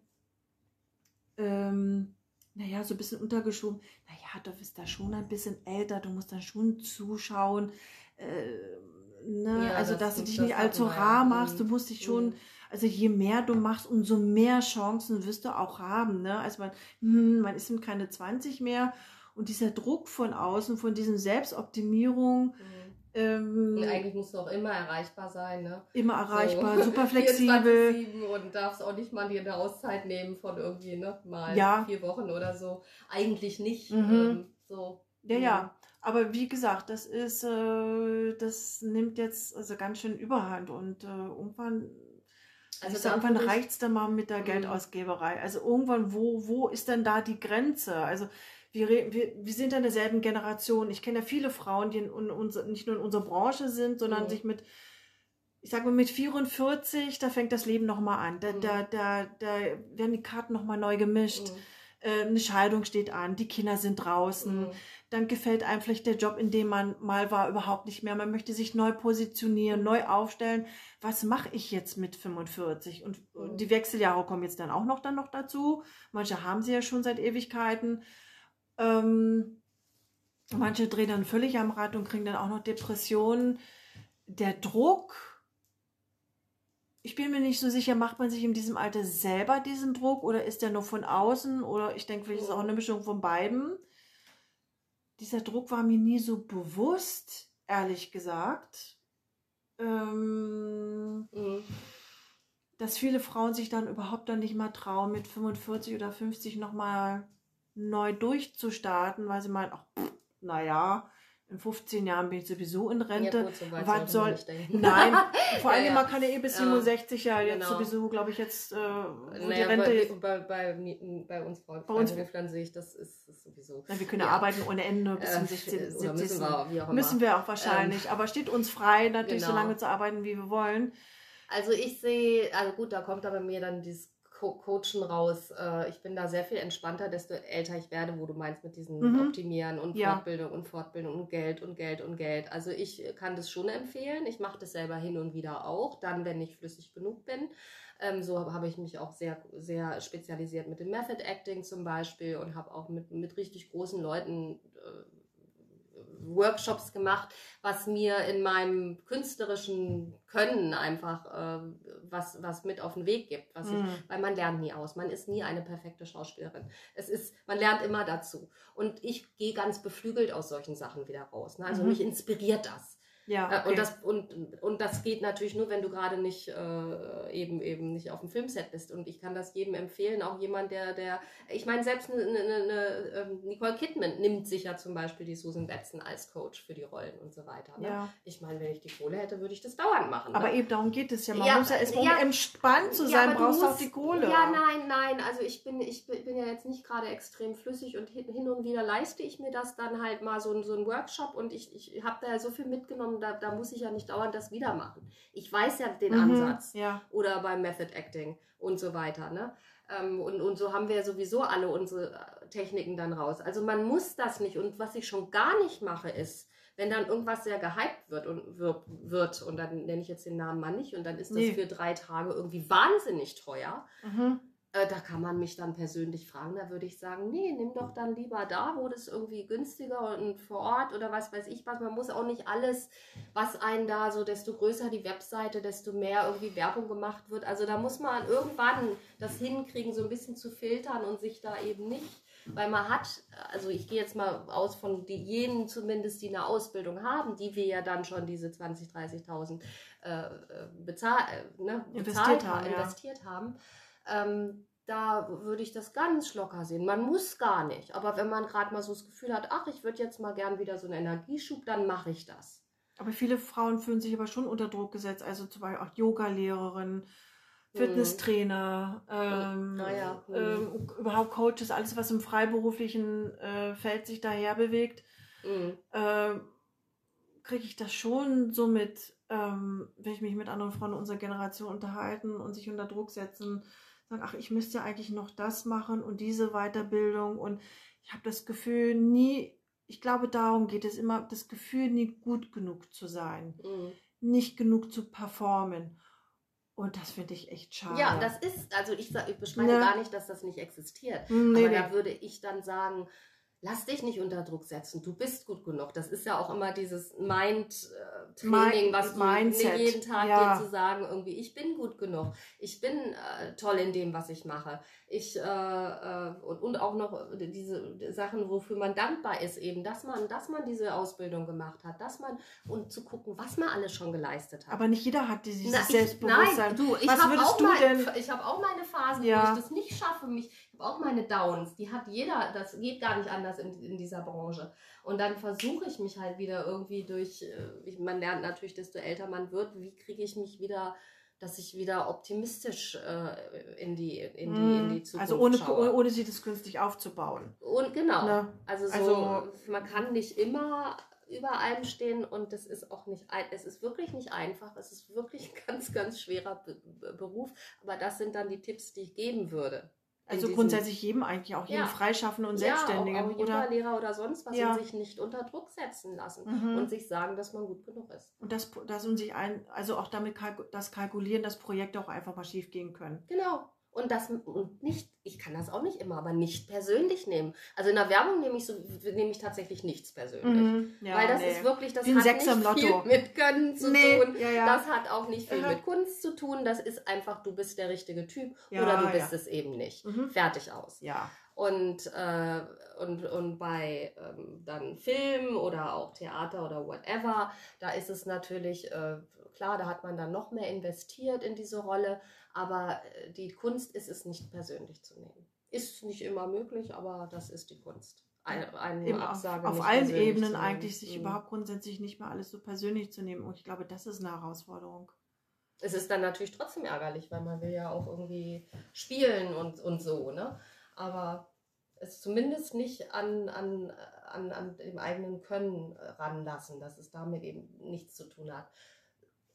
ähm, naja, so ein bisschen untergeschoben. Naja, du bist da schon ein bisschen älter, du musst dann schon zuschauen. Äh, ne? Ja, also, das, dass du dich nicht allzu rar machst, du musst dich schon. Mhm also je mehr du machst, umso mehr Chancen wirst du auch haben. Ne? Also man, hm, man ist keine 20 mehr. Und dieser Druck von außen, von diesen Selbstoptimierung, mhm. Ähm, eigentlich musst du auch immer erreichbar sein, ne? Immer erreichbar, so. super flexibel. und darfst auch nicht mal dir eine Auszeit nehmen von irgendwie, ne? Mal ja. vier Wochen oder so. Eigentlich nicht. Mhm. Ähm, so. Ja, mhm. ja. Aber wie gesagt, das ist, äh, das nimmt jetzt also ganz schön Überhand und äh, irgendwann also irgendwann reicht es dann mal mit der mhm. Geldausgeberei. Also irgendwann, wo, wo ist denn da die Grenze? Also wir, wir, wir sind in derselben Generation. Ich kenne ja viele Frauen, die in, in unser, nicht nur in unserer Branche sind, sondern mhm. sich mit, ich sage mal, mit 44, da fängt das Leben nochmal an. Da, mhm. da, da, da werden die Karten nochmal neu gemischt. Mhm. Äh, eine Scheidung steht an, die Kinder sind draußen. Dann gefällt einem vielleicht der Job, in dem man mal war, überhaupt nicht mehr. Man möchte sich neu positionieren, neu aufstellen. Was mache ich jetzt mit 45? Und die Wechseljahre kommen jetzt dann auch noch dann noch dazu. Manche haben sie ja schon seit Ewigkeiten. Ähm, manche drehen dann völlig am Rad und kriegen dann auch noch Depressionen. Der Druck, ich bin mir nicht so sicher, macht man sich in diesem Alter selber diesen Druck oder ist der nur von außen? Oder ich denke, vielleicht ist es auch eine Mischung von beiden dieser Druck war mir nie so bewusst, ehrlich gesagt. Ähm, Mhm. dass viele Frauen sich dann überhaupt dann nicht mal trauen, mit 45 oder 50 nochmal neu durchzustarten, weil sie meinen, ach, pff, naja, in 15 Jahren bin ich sowieso in Rente. Ja, gut, so Was soll-. Nein, vor allem Ja, ja. man kann ja eh bis Ja, 67 ja jetzt genau. sowieso, glaube ich, jetzt, äh, wo die Naja, Rente. bei, bei, bei, bei uns Frauen, Bei uns- Freiberuflern sehe ich, das ist, ist sowieso. Na, wir können ja arbeiten ohne Ende bis zum Äh, 16, oder 70. müssen wir, auch. Müssen wir auch wahrscheinlich. Aber steht uns frei, natürlich so Genau. lange zu arbeiten, wie wir wollen. Also ich sehe, also gut, da kommt aber mir dann dieses Co Coachen raus. Äh, ich bin da sehr viel entspannter, desto älter ich werde, wo du meinst mit diesen Mhm. Optimieren und Ja. Fortbildung und Fortbildung und Geld und Geld und Geld. Also ich kann das schon empfehlen. Ich mache das selber hin und wieder auch, dann, wenn ich flüssig genug bin. Ähm, so habe ich mich auch sehr, sehr spezialisiert mit dem Method Acting zum Beispiel und habe auch mit, mit richtig großen Leuten äh, Workshops gemacht, was mir in meinem künstlerischen Können einfach äh, was, was mit auf den Weg gibt. Was ich, Mhm. weil man lernt nie aus. Man ist nie eine perfekte Schauspielerin. Es ist, man lernt immer dazu. Und ich gehe ganz beflügelt aus solchen Sachen wieder raus. Ne? Also Mhm. mich inspiriert das. Ja, Äh, okay. Und, das und, und das geht natürlich nur, wenn du gerade nicht äh, eben eben nicht auf dem Filmset bist. Und ich kann das jedem empfehlen, auch jemand, der, der, ich meine, selbst eine, eine, eine ähm, Nicole Kidman nimmt sich ja zum Beispiel die Susan Betzen als Coach für die Rollen und so weiter. Ne? ja. Ich meine, wenn ich die Kohle hätte, würde ich das dauernd machen. Aber ne? eben darum geht es ja. Man Ja, muss ja, es, um ja. entspannt zu Ja, sein, aber du brauchst du auch die Kohle. Ja, nein, nein. Also ich bin, ich bin ja jetzt nicht gerade extrem flüssig und hin, und wieder leiste ich mir das dann halt mal so, ein- so ein Workshop und ich, ich habe da ja so viel mitgenommen, da, da muss ich ja nicht dauernd das wieder machen. Ich weiß ja den Mhm, Ansatz Ja. oder beim Method Acting und so weiter. Ne? Ähm, und, und so haben wir ja sowieso alle unsere äh, Techniken dann raus. Also man muss das nicht. Und was ich schon gar nicht mache, ist, wenn dann irgendwas sehr gehypt wird und wird, wird und dann nenne ich jetzt den Namen mal nicht und dann ist das Nee. für drei Tage irgendwie wahnsinnig teuer. Mhm. Äh, da kann man mich dann persönlich fragen. Da würde ich sagen, nee, nimm doch dann lieber da, wo das irgendwie günstiger und vor Ort oder was weiß ich was. Man muss auch nicht alles, was einen da so, desto größer die Webseite, desto mehr irgendwie Werbung gemacht wird. Also da muss man irgendwann das hinkriegen, so ein bisschen zu filtern und sich da eben nicht, weil man hat, also ich gehe jetzt mal aus von die, jenen zumindest, die eine Ausbildung haben, die wir ja dann schon diese 20.000, 30.000 äh, äh, bezahl, äh, ne, Investiert bezahlt haben, ja. investiert haben. Ähm, da würde ich das ganz locker sehen. Man muss gar nicht. Aber wenn man gerade mal so das Gefühl hat, ach, ich würde jetzt mal gern wieder so einen Energieschub, dann mache ich das. Aber viele Frauen fühlen sich aber schon unter Druck gesetzt. Also zum Beispiel auch Yoga-Lehrerin, Mhm. Fitnesstrainer, ähm, Naja, mhm. ähm, überhaupt Coaches, alles, was im freiberuflichen äh, Feld sich daher bewegt. Mhm. ähm, kriege ich das schon so mit, ähm, wenn ich mich mit anderen Frauen unserer Generation unterhalten und sich unter Druck setzen, sagen, ach, ich müsste eigentlich noch das machen und diese Weiterbildung und ich habe das Gefühl, nie, ich glaube, darum geht es immer, das Gefühl, nie gut genug zu sein, Mhm. nicht genug zu performen. Und das finde ich echt schade. Ja, das ist, also ich, sag- ich beschreibe Ne. gar nicht, dass das nicht existiert. Hm, nee, Aber nee. da würde ich dann sagen, lass dich nicht unter Druck setzen. Du bist gut genug. Das ist ja auch immer dieses Mind-Training, Mind- was du Mindset, jeden Tag ja. dir zu sagen, irgendwie, ich bin gut genug. Ich bin äh, toll in dem, was ich mache. Ich, äh, äh, und, und auch noch diese Sachen, wofür man dankbar ist, eben, dass man, dass man diese Ausbildung gemacht hat, dass man, und zu gucken, was man alles schon geleistet hat. Aber nicht jeder hat dieses Na, ich, Selbstbewusstsein. nein, du, ich Was habe würdest auch, mein, ich hab auch meine Phasen, Ja. wo ich das nicht schaffe. Mich, auch meine Downs. Die hat jeder. Das geht gar nicht anders in, in dieser Branche. Und dann versuche ich mich halt wieder irgendwie durch. äh, man lernt natürlich, desto älter man wird, wie kriege ich mich wieder, dass ich wieder optimistisch äh, in, die, in, die, in die Zukunft also ohne, schaue. ohne sie das künstlich aufzubauen. Und genau. Ne? Also so, Also- man kann nicht immer über allem stehen und das ist auch nicht, es ist wirklich nicht einfach. Es ist wirklich ein ganz, ganz schwerer Be Be- Beruf. Aber das sind dann die Tipps, die ich geben würde. Also grundsätzlich jedem eigentlich, auch jedem Ja. Freischaffenden und ja, Selbstständigen. auch, auch oder? Yoga-Lehrer oder sonst was Ja. und sich nicht unter Druck setzen lassen Mhm. und sich sagen, dass man gut genug ist. Und das, das und sich ein, also auch damit kalku das kalkulieren, dass Projekte auch einfach mal schief gehen können. Genau. Und das und nicht, ich kann das auch nicht immer, aber nicht persönlich nehmen. Also in der Werbung nehme ich so, nehme ich tatsächlich nichts persönlich. Ja, Weil das nee. ist wirklich, das ein hat Sechser nicht viel mit Können zu Nee, tun. ja, ja. Das hat auch nicht viel mit Kunst zu tun. Das ist einfach, du bist der richtige Typ oder du bist es eben nicht. Mhm. Fertig aus. Ja. Und, äh, und, und bei ähm, dann Film oder auch Theater oder whatever, da ist es natürlich äh, klar, da hat man dann noch mehr investiert in diese Rolle, aber äh, die Kunst ist es nicht persönlich zu nehmen. Ist nicht immer möglich, aber das ist die Kunst. Eine, eine Absage auf, auf allen Ebenen eigentlich sich mhm. überhaupt grundsätzlich nicht mehr alles so persönlich zu nehmen. Und ich glaube, das ist eine Herausforderung. Es ist dann natürlich trotzdem ärgerlich, weil man will ja auch irgendwie spielen und, und so, ne? Aber es zumindest nicht an, an, an, an dem eigenen Können ranlassen, dass es damit eben nichts zu tun hat.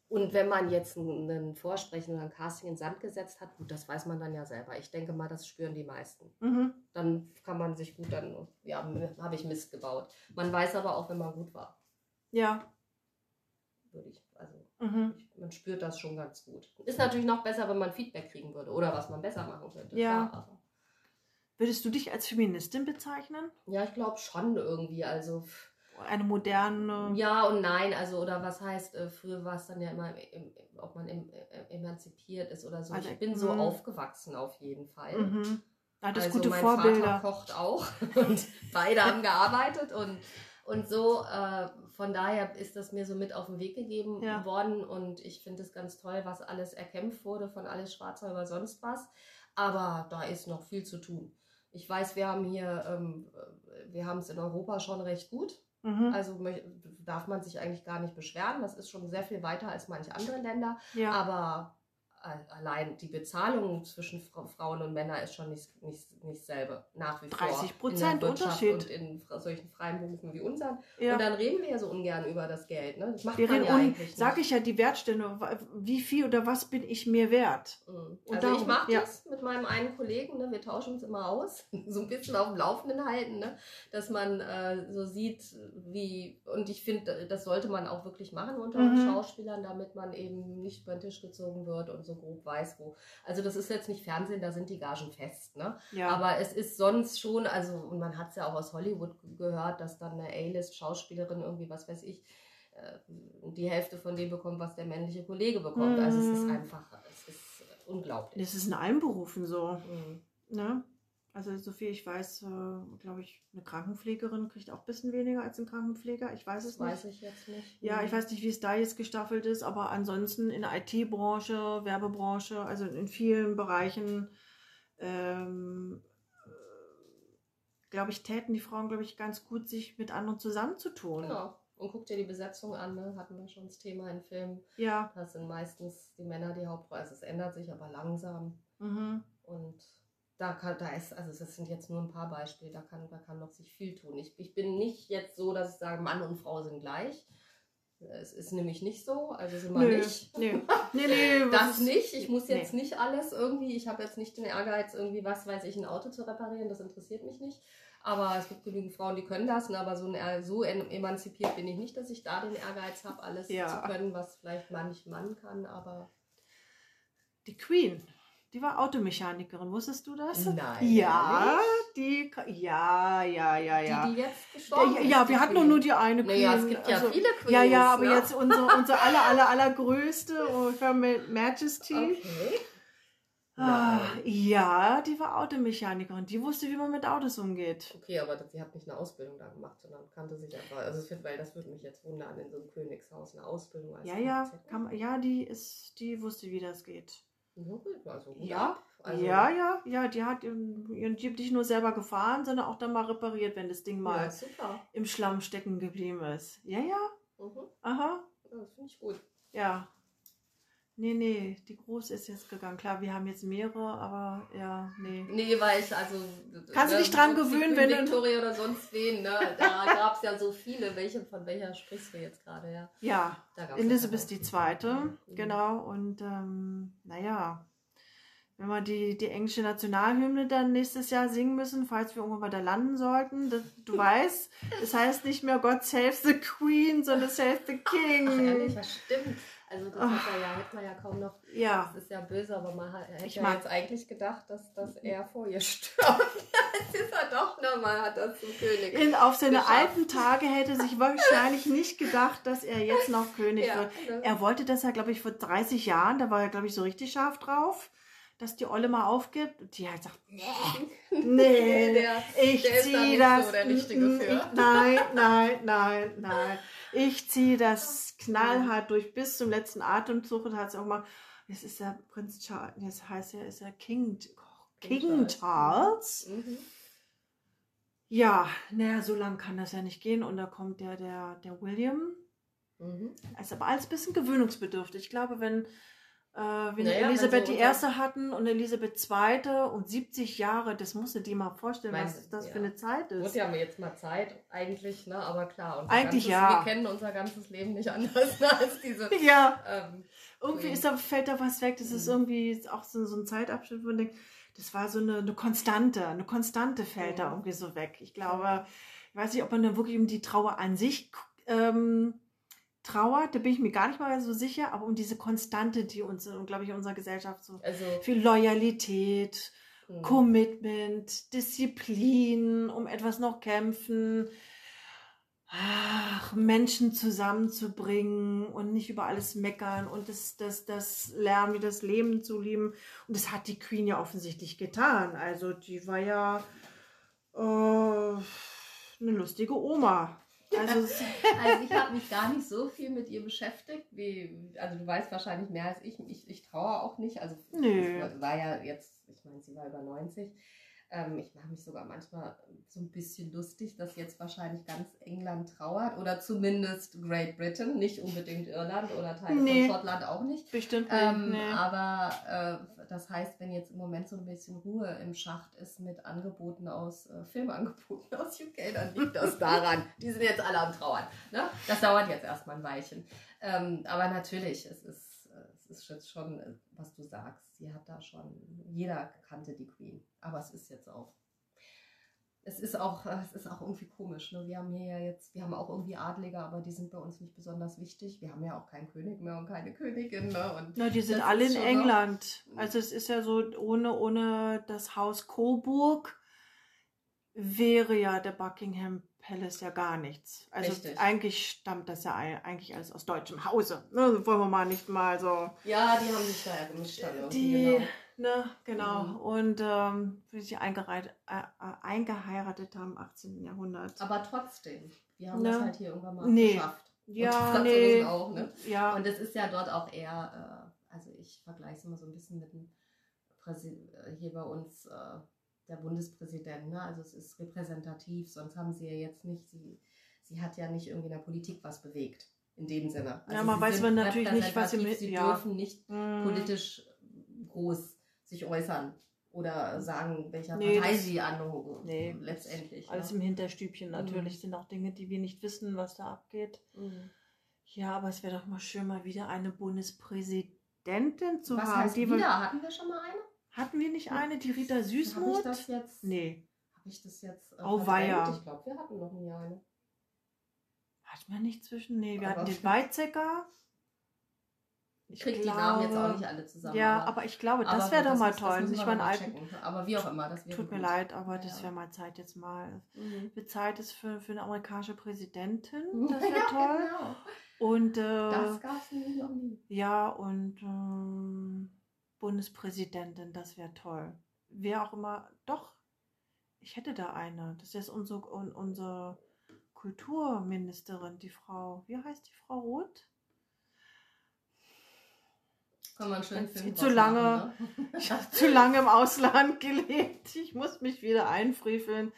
Und wenn man jetzt einen Vorsprechen oder ein Casting in Sand gesetzt hat, gut, das weiß man dann ja selber. Ich denke mal, das spüren die meisten. Mhm. Dann kann man sich gut dann, ja, habe ich Mist gebaut. Man weiß aber auch, wenn man gut war. Ja. Würde ich, also, mhm. ich, man spürt das schon ganz gut. Ist natürlich noch besser, wenn man Feedback kriegen würde oder was man besser machen könnte. Ja. Klar, Würdest du dich als Feministin bezeichnen? Ja, ich glaube schon irgendwie. Also eine moderne. Ja und nein, also oder was heißt, äh, früher war es dann ja immer, im, ob man äh, emanzipiert ist oder so. Also, ich bin so mh. aufgewachsen auf jeden Fall. Mhm. Hattest also gute mein Vorbilder. Vater kocht auch und beide haben gearbeitet und, und so. Äh, von daher ist das mir so mit auf den Weg gegeben ja. worden und ich finde es ganz toll, was alles erkämpft wurde, von alles Schwarzer über sonst was. Aber da ist noch viel zu tun. Ich weiß, wir haben hier, ähm, wir haben es in Europa schon recht gut. Mhm. Also darf man sich eigentlich gar nicht beschweren. Das ist schon sehr viel weiter als manche andere Länder. Ja. Aber allein die Bezahlung zwischen Frauen und Männern ist schon nicht, nicht, nicht selbe, nach wie 30 vor. 30% Unterschied. Und in solchen freien Berufen wie unseren. Ja. Und dann reden wir ja so ungern über das Geld. Ne? Das macht wir man ja eigentlich nicht. Sag ich ja die Wertstellung, wie viel oder was bin ich mir wert? Mhm. Also darum, ich mache ja. das mit meinem einen Kollegen, ne? wir tauschen uns immer aus, so ein bisschen auf dem Laufenden halten, ne? dass man äh, so sieht, wie, und ich finde, das sollte man auch wirklich machen unter mhm. Schauspielern, damit man eben nicht über den Tisch gezogen wird und so grob weiß, wo. Also das ist jetzt nicht Fernsehen, da sind die Gagen fest, ne? Ja. Aber es ist sonst schon, also, und man hat es ja auch aus Hollywood gehört, dass dann eine A-List-Schauspielerin irgendwie, was weiß ich, äh, die Hälfte von dem bekommt, was der männliche Kollege bekommt. Mhm. Also es ist mhm. einfach, es ist unglaublich. Das ist in allen Berufen so. Mhm. Ne? Also so viel ich weiß, äh, glaube ich, eine Krankenpflegerin kriegt auch ein bisschen weniger als ein Krankenpfleger. Ich weiß es das nicht. Weiß ich jetzt nicht. Ja, ich weiß nicht, wie es da jetzt gestaffelt ist, aber ansonsten in der IT-Branche, Werbebranche, also in vielen Bereichen, ähm, glaube ich, täten die Frauen, glaube ich, ganz gut, sich mit anderen zusammenzutun. Genau. Und guck dir die Besetzung an, ne? hatten wir schon das Thema in Filmen. Ja. Das sind meistens die Männer die Hauptrolle. Also es ändert sich aber langsam. Mhm. Und da, kann, da ist, also das sind jetzt nur ein paar Beispiele, da kann, da kann noch sich viel tun. Ich, ich bin nicht jetzt so, dass ich sage, Mann und Frau sind gleich. Es ist nämlich nicht so, also sind wir nö, nicht. Nö. Nee, nee, das nicht. Ich muss jetzt nee. nicht alles irgendwie, ich habe jetzt nicht den Ehrgeiz, irgendwie, was weiß ich, ein Auto zu reparieren, das interessiert mich nicht. Aber es gibt genügend Frauen, die können das, aber so, ein, so emanzipiert bin ich nicht, dass ich da den Ehrgeiz habe, alles ja. zu können, was vielleicht manch Mann kann, aber. Die Queen die war Automechanikerin, wusstest du das? Nein. Ja, die, ja, ja, ja, ja. Die, die jetzt gestorben ja, ja, wir hatten doch nur die eine Queen. Naja, es gibt ja also, viele Queens. Ja, ja, aber ne? jetzt unsere, unsere aller, aller, allergrößte, oh, Majesty. Okay. Ah, ja, die war Automechanikerin. Die wusste, wie man mit Autos umgeht. Okay, aber sie hat nicht eine Ausbildung da gemacht, sondern kannte sich einfach. Also, weil das würde mich jetzt wundern, in so einem Königshaus eine Ausbildung als Ja, ja, kann, ja, die ist, die wusste, wie das geht. Also ja, also ja, ja, ja, die hat ihren Jeep nicht nur selber gefahren, sondern auch dann mal repariert, wenn das Ding mal ja, im Schlamm stecken geblieben ist. Ja, ja. Mhm. Aha. Ja, das finde ich gut. Ja. Nee, nee, die Große ist jetzt gegangen. Klar, wir haben jetzt mehrere, aber ja, nee. Nee, weil ich, also. Kannst du dich dran gewöhnen, wenn du. Victoria oder sonst wen, ne? Da gab es ja so viele. Welche, von welcher sprichst du jetzt gerade, ja? Ja, Elisabeth die Zweite, mhm. genau. Und, ähm, naja, wenn wir die, die englische Nationalhymne dann nächstes Jahr singen müssen, falls wir irgendwann mal da landen sollten. Das, du weißt, es das heißt nicht mehr God save the Queen, sondern save the King. Ach, ehrlich, das stimmt. Also das hat ja, hätte man ja kaum noch. Ja. Das ist ja böse, aber man hätte ich ja jetzt eigentlich gedacht, dass, dass er vor ihr stirbt. Jetzt ist er doch nochmal, hat das zum König. In, auf seine geschafft. alten Tage hätte sich wahrscheinlich nicht gedacht, dass er jetzt noch König ja, wird. Ne? Er wollte das ja, glaube ich, vor 30 Jahren, da war er, glaube ich, so richtig scharf drauf dass die Olle mal aufgibt. Und die halt sagt, nee, nee, der, ich der da ziehe nicht das. so der Richtige für. Ich, nein, nein, nein, nein. Ich ziehe das knallhart durch bis zum letzten Atemzug und hat es auch mal. Jetzt ist er Prinz Charles, jetzt heißt er, ist er King, King, King Charles. Mhm. Ja, naja, so lang kann das ja nicht gehen. Und da kommt der, der, der William. Mhm. Ist aber alles ein bisschen gewöhnungsbedürftig. Ich glaube, wenn äh, wir Naja, Elisabeth wenn die Erste hatten und Elisabeth Zweite und 70 Jahre, das musst du dir mal vorstellen, Mein- was das ja. für eine Zeit ist. ja jetzt mal Zeit, eigentlich, ne? aber klar. Unser Eigentlich ganzes, ja. Wir kennen unser ganzes Leben nicht anders ne, als diese. Ja, Ähm, irgendwie ist da, fällt da was weg. Das ist Mhm. irgendwie auch so, so ein Zeitabschnitt, wo man denkt, das war so eine, eine Konstante. Eine Konstante fällt da Mhm. irgendwie so weg. Ich glaube, ich weiß nicht, ob man dann wirklich um die Trauer an sich ähm, trauert, da bin ich mir gar nicht mal so sicher, aber um diese Konstante, die uns, glaube ich, in unserer Gesellschaft so also, viel Loyalität, hm. Commitment, Disziplin, um etwas noch kämpfen, ach, Menschen zusammenzubringen und nicht über alles meckern und das, das, das lernen, wie das Leben zu lieben. Und das hat die Queen ja offensichtlich getan. Also die war ja äh, eine lustige Oma. Also Also ich habe mich gar nicht so viel mit ihr beschäftigt, wie, also du weißt wahrscheinlich mehr als ich. Ich, ich traue auch nicht. Also Nö. war ja jetzt, ich meine, sie war über 90. Ähm, ich mache mich sogar manchmal so ein bisschen lustig, dass jetzt wahrscheinlich ganz England trauert oder zumindest Great Britain, nicht unbedingt Irland oder Teile Nee. von Schottland auch nicht. bestimmt Ähm, nicht. Nee. Aber äh, das heißt, wenn jetzt im Moment so ein bisschen Ruhe im Schacht ist mit Angeboten aus, äh, Filmangeboten aus UK, dann liegt das daran. Die sind jetzt alle am Trauern. Ne? Das dauert jetzt erstmal ein Weilchen. Ähm, aber natürlich, es ist, ist jetzt schon, äh, was du sagst. Sie hat da schon, jeder kannte die Queen. Aber es ist jetzt auch. Es ist auch, äh, es ist auch irgendwie komisch. Ne? Wir haben hier ja jetzt, wir haben auch irgendwie Adlige, aber die sind bei uns nicht besonders wichtig. Wir haben ja auch keinen König mehr und keine Königin. Ne? Und Na, die sind alle in schon noch- England. Also es ist ja so, ohne, ohne das Haus Coburg wäre ja der Buckingham Palace ja gar nichts. Also Richtig. eigentlich stammt das ja ei- eigentlich alles aus deutschem Hause. Ne, wollen wir mal nicht mal so. Ja, die haben sich da ja gemischt Die, genau. ne, genau. Mhm. Und ähm, wie sie eingeheiratet, äh, äh, eingeheiratet haben im 18. Jahrhundert. Aber trotzdem, wir haben Ne. das halt hier irgendwann mal Nee. geschafft. Ja, nee. auch, ne? Ja, Und es ist ja dort auch eher, äh, also ich vergleiche es immer so ein bisschen mit dem Präsi äh, hier bei uns, äh, der Bundespräsident, ne? Also es ist repräsentativ, sonst haben sie ja jetzt nicht, sie, sie hat ja nicht irgendwie in der Politik was bewegt. In dem Sinne. Also Ja, man weiß man natürlich nicht, was sie mit- Sie ja. dürfen nicht Mm. politisch groß sich äußern oder sagen, welcher Nee, Partei sie anhängen. Nee, letztendlich. alles ne? im Hinterstübchen natürlich Mhm. sind auch Dinge, die wir nicht wissen, was da abgeht. Mhm. Ja, aber es wäre doch mal schön, mal wieder eine Bundespräsidentin zu Was haben. heißt die wieder? Hatten wir schon mal eine? Hatten wir nicht eine, die Rita Habe ich Süßmuth? das jetzt? Nee, Habe ich das jetzt? Äh, Oh, verdrängt? weia. Ich glaube, wir hatten noch nie eine. hatten wir nicht zwischen. Nee, wir Aber- hatten den Weizsäcker. Ich kriege die Namen jetzt auch nicht alle zusammen. Ja, aber ich glaube, das aber wäre doch das mal das toll. müssen Nicht mal checken. Aber wie auch immer, das wäre Tut mir gut. leid, aber Ja, das wäre mal Zeit jetzt mal. Mhm. Zeit ist für, für eine amerikanische Präsidentin. Das wäre ja, toll. Genau. Und Das äh, gab es nämlich noch nie. ja, und ähm, Bundespräsidentin, das wäre toll. Wer auch immer, doch, ich hätte da eine. Das ist unsere, un, unsere Kulturministerin, die Frau, wie heißt die Frau Roth? Kann man schön finden. zu lange- Ich habe zu lange im Ausland gelebt. Ich muss mich wieder einfriefeln.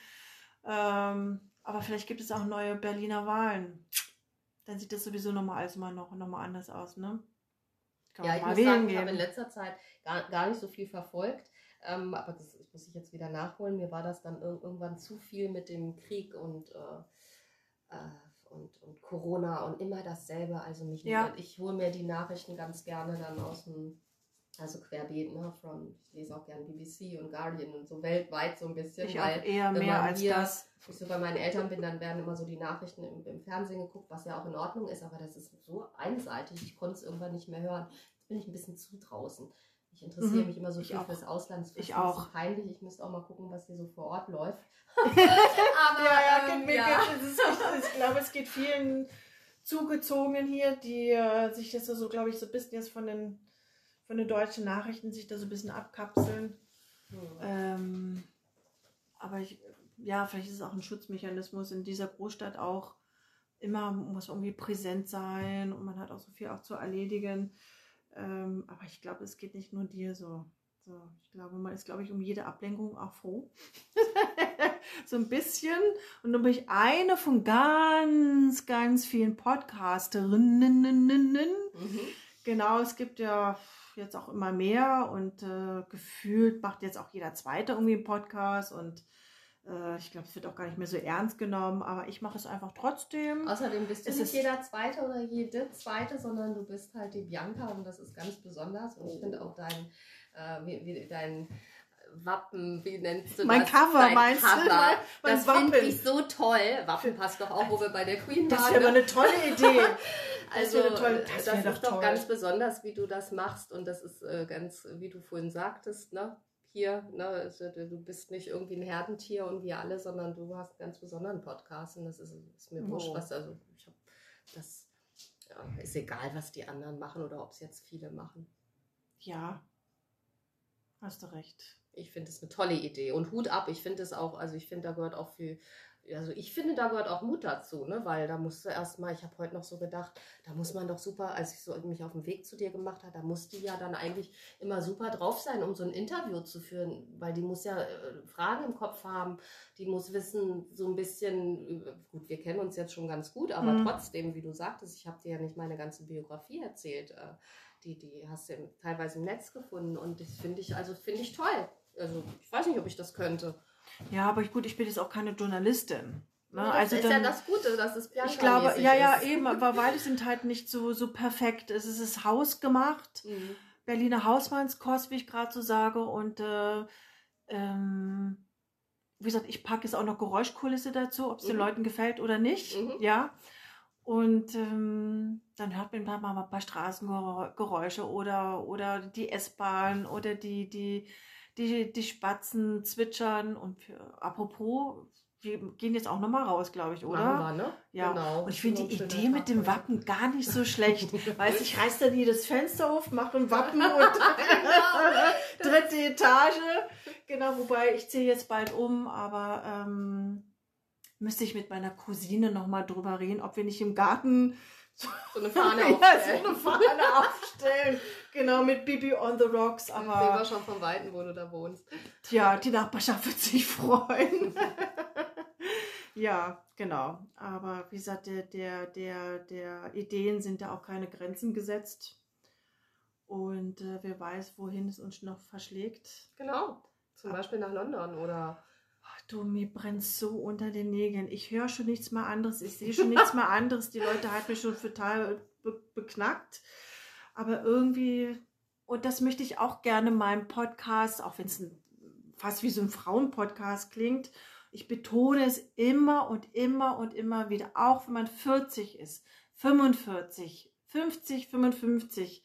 Ähm, aber vielleicht gibt es auch neue Berliner Wahlen. Dann sieht das sowieso nochmal alles mal noch, noch mal anders aus, ne? Kann Ja, ich muss sagen, ich habe in gehen. letzter Zeit gar, gar nicht so viel verfolgt. Ähm, aber das ich muss ich jetzt wieder nachholen. Mir war das dann ir irgendwann zu viel mit dem Krieg und, äh, äh, und, und Corona und immer dasselbe. Also mich Ja. ich hole mir die Nachrichten ganz gerne dann aus dem, also querbeet, ne, from, ich lese auch gerne BBC und Guardian und so weltweit so ein bisschen. Ich weil auch eher wenn mehr als hier- das. ich so bei meinen Eltern bin, dann werden immer so die Nachrichten im, im Fernsehen geguckt, was ja auch in Ordnung ist, aber das ist so einseitig, ich konnte es irgendwann nicht mehr hören. Jetzt bin ich ein bisschen zu draußen. Ich interessiere Mhm. mich immer so viel fürs Ausland. Das Ich ist auch. So peinlich. Ich müsste auch mal gucken, was hier so vor Ort läuft. aber ähm, ja. ich glaube, es geht vielen Zugezogenen hier, die äh, sich das so, glaube ich, so ein bisschen jetzt von den von den deutschen Nachrichten sich da so ein bisschen abkapseln. Mhm. Ähm, aber ich, ja, vielleicht ist es auch ein Schutzmechanismus in dieser Großstadt auch. Immer muss irgendwie präsent sein und man hat auch so viel auch zu erledigen. Ähm, aber ich glaube, es geht nicht nur dir so. so. Ich glaube, man ist, glaube ich, um jede Ablenkung auch froh. so ein bisschen. Und dann bin ich eine von ganz, ganz vielen Podcasterinnen. Mhm. Genau, es gibt ja jetzt auch immer mehr und äh, gefühlt macht jetzt auch jeder Zweite irgendwie einen Podcast und äh, ich glaube, es wird auch gar nicht mehr so ernst genommen, aber ich mache es einfach trotzdem. Außerdem bist du es nicht jeder Zweite oder jede Zweite, sondern du bist halt die Bianca und das ist ganz besonders und ich finde auch dein, äh, wie, wie, dein Wappen, wie nennst du mein das? Cover Dein meinst Cover. du? Mein, das finde ich so toll. Wappen passt doch auch, wo wir bei der Queen waren. Das wäre eine tolle Idee. also das, toll. das, das ist doch toll. ganz besonders, wie du das machst und das ist äh, ganz, wie du vorhin sagtest, ne? Hier, ne, also, du bist nicht irgendwie ein Herdentier und wir alle, sondern du hast einen ganz besonderen Podcast und das ist, ist mir oh. wurscht, was, also ich habe das ja, ist egal, was die anderen machen oder ob es jetzt viele machen. Ja, hast du recht ich finde es eine tolle Idee. Und Hut ab, ich finde es auch, also ich finde, da gehört auch viel, also ich finde, da gehört auch Mut dazu, ne? weil da musst du erstmal, ich habe heute noch so gedacht, da muss man doch super, als ich so mich auf den Weg zu dir gemacht habe, da muss die ja dann eigentlich immer super drauf sein, um so ein Interview zu führen, weil die muss ja äh, Fragen im Kopf haben, die muss wissen, so ein bisschen, äh, gut, wir kennen uns jetzt schon ganz gut, aber mhm. trotzdem, wie du sagtest, ich habe dir ja nicht meine ganze Biografie erzählt. Äh, die, die hast du teilweise im Netz gefunden und das finde ich, also finde ich toll. Also ich weiß nicht, ob ich das könnte. Ja, aber ich, gut, ich bin jetzt auch keine Journalistin. Ne? Das also ist dann, ja das Gute, dass es Ich glaube, ja, ist. ja, eben, aber weil es sind halt nicht so, so perfekt ist. Es ist hausgemacht. Mhm. Berliner Hausmannskost, wie ich gerade so sage. Und äh, ähm, wie gesagt, ich packe jetzt auch noch Geräuschkulisse dazu, ob es mhm. den Leuten gefällt oder nicht. Mhm. Ja. Und ähm, dann hört man mal ein paar Straßengeräusche oder, oder die S-Bahn oder die, die die, die Spatzen zwitschern und für, apropos, wir gehen jetzt auch nochmal raus, glaube ich, oder? Machen wir, ne? Ja. Genau. Und ich finde die Idee mit dem Wappen gar nicht so schlecht. weißt ich reiß dann das Fenster auf, mache ein Wappen und dritte Etage. Genau, wobei ich ziehe jetzt bald um, aber ähm, müsste ich mit meiner Cousine nochmal drüber reden, ob wir nicht im Garten so eine Fahne aufstellen. ja, so eine Fahne aufstellen. Genau, mit Bibi on the Rocks. Aber sehen wir schon von Weitem, wo du da wohnst. Tja, die Nachbarschaft wird sich freuen. ja, genau. Aber wie gesagt, der, der, der, der Ideen sind da auch keine Grenzen gesetzt. Und äh, wer weiß, wohin es uns noch verschlägt. Genau. Zum Beispiel nach London oder Du, mir brennt so unter den Nägeln. Ich höre schon nichts mehr anderes. Ich sehe schon nichts mehr anderes. Die Leute halten mich schon total be beknackt. Aber irgendwie, und das möchte ich auch gerne in meinem Podcast, auch wenn es fast wie so ein Frauenpodcast klingt, ich betone es immer und immer und immer wieder, auch wenn man 40 ist, 45, 50, 55,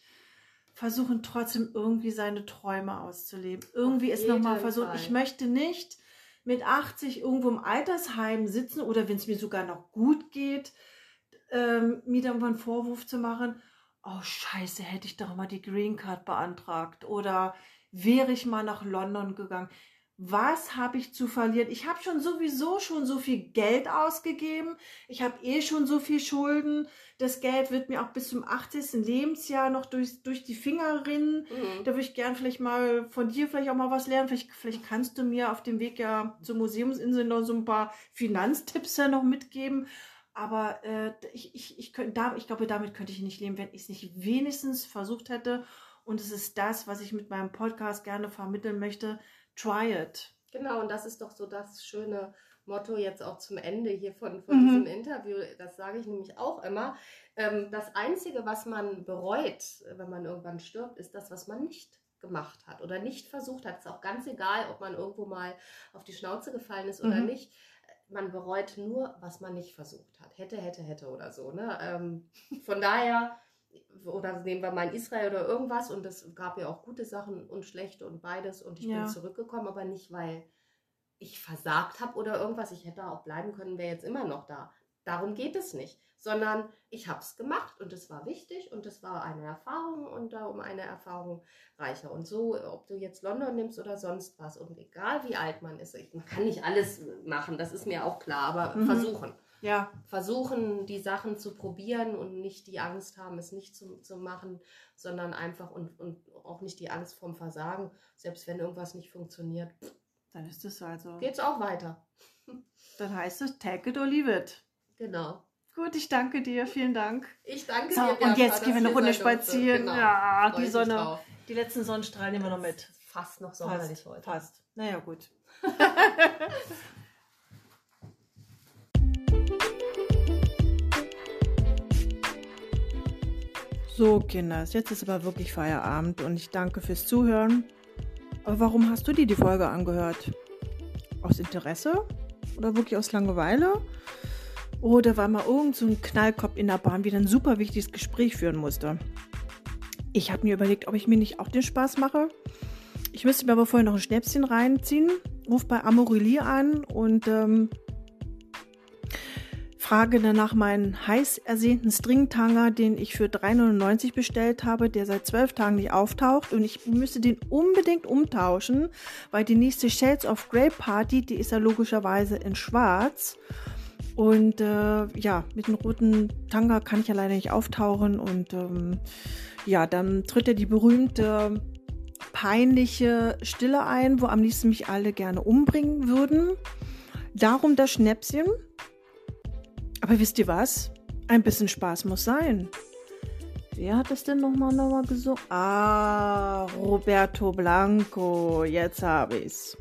versuchen trotzdem irgendwie seine Träume auszuleben. Irgendwie ist nochmal versucht, ich möchte nicht mit 80 irgendwo im Altersheim sitzen oder wenn es mir sogar noch gut geht, ähm, mir dann mal einen Vorwurf zu machen, oh scheiße, hätte ich doch mal die Green Card beantragt oder wäre ich mal nach London gegangen was habe ich zu verlieren? Ich habe schon sowieso schon so viel Geld ausgegeben. Ich habe eh schon so viel Schulden. Das Geld wird mir auch bis zum 80. Lebensjahr noch durch, durch die Finger rinnen. Mhm. Da würde ich gern vielleicht mal von dir vielleicht auch mal was lernen. Vielleicht, vielleicht kannst du mir auf dem Weg ja zur Museumsinsel noch so ein paar Finanztipps ja noch mitgeben. Aber äh, ich, ich, ich, könnt, da, ich glaube, damit könnte ich nicht leben, wenn ich es nicht wenigstens versucht hätte. Und es ist das, was ich mit meinem Podcast gerne vermitteln möchte Try it. Genau, und das ist doch so das schöne Motto jetzt auch zum Ende hier von, von mhm. diesem Interview. Das sage ich nämlich auch immer. Ähm, das Einzige, was man bereut, wenn man irgendwann stirbt, ist das, was man nicht gemacht hat oder nicht versucht hat. Es ist auch ganz egal, ob man irgendwo mal auf die Schnauze gefallen ist oder mhm. nicht. Man bereut nur, was man nicht versucht hat. Hätte, hätte, hätte oder so. Ne? Ähm, von daher oder nehmen wir mal in Israel oder irgendwas und es gab ja auch gute Sachen und schlechte und beides und ich ja. bin zurückgekommen, aber nicht, weil ich versagt habe oder irgendwas. Ich hätte auch bleiben können, wäre jetzt immer noch da. Darum geht es nicht, sondern ich habe es gemacht und es war wichtig und es war eine Erfahrung und darum eine Erfahrung reicher. Und so, ob du jetzt London nimmst oder sonst was und egal wie alt man ist, man kann nicht alles machen, das ist mir auch klar, aber mhm. versuchen. Ja. Versuchen, die Sachen zu probieren und nicht die Angst haben, es nicht zu, zu machen, sondern einfach und, und auch nicht die Angst vom Versagen, selbst wenn irgendwas nicht funktioniert. Dann ist es also. Geht's auch weiter. Dann heißt es take it or leave it. Genau. Gut, ich danke dir. Vielen Dank. Ich danke so, dir. Und jetzt gehen wir eine Runde spazieren. Genau. Ja, die Sonne, die letzten Sonnenstrahlen nehmen wir noch mit. Fast noch sommerlich heute. Fast. Naja, gut. so, Kinders, jetzt ist aber wirklich Feierabend und ich danke fürs Zuhören. Aber warum hast du dir die Folge angehört? Aus Interesse? Oder wirklich aus Langeweile? Oder weil mal irgend so ein Knallkopf in der Bahn wieder ein super wichtiges Gespräch führen musste? Ich habe mir überlegt, ob ich mir nicht auch den Spaß mache. Ich müsste mir aber vorher noch ein Schnäpschen reinziehen. Ruf bei Amorelie an und ähm, frage danach meinen heiß ersehnten Stringtanger, den ich für 3,99 bestellt habe, der seit zwölf Tagen nicht auftaucht. Und ich müsste den unbedingt umtauschen, weil die nächste Shades of Grey Party, die ist ja logischerweise in Schwarz. Und äh, ja, mit dem roten Tanga kann ich ja leider nicht auftauchen. Und ähm, ja, dann tritt er die berühmte peinliche Stille ein, wo am liebsten mich alle gerne umbringen würden. Darum das Schnäpschen. Aber wisst ihr was? Ein bisschen Spaß muss sein. Wer hat das denn nochmal noch mal gesungen? Ah, Roberto Blanco. Jetzt habe ich's.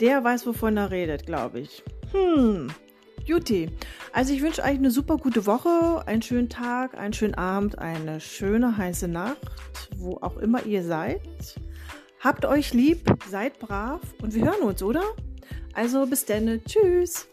Der weiß, wovon er redet, glaube ich. Hm. Beauty. Also ich wünsche euch eine super gute Woche, einen schönen Tag, einen schönen Abend, eine schöne heiße Nacht, wo auch immer ihr seid. Habt euch lieb, seid brav und wir hören uns, oder? Also bis dann. Tschüss.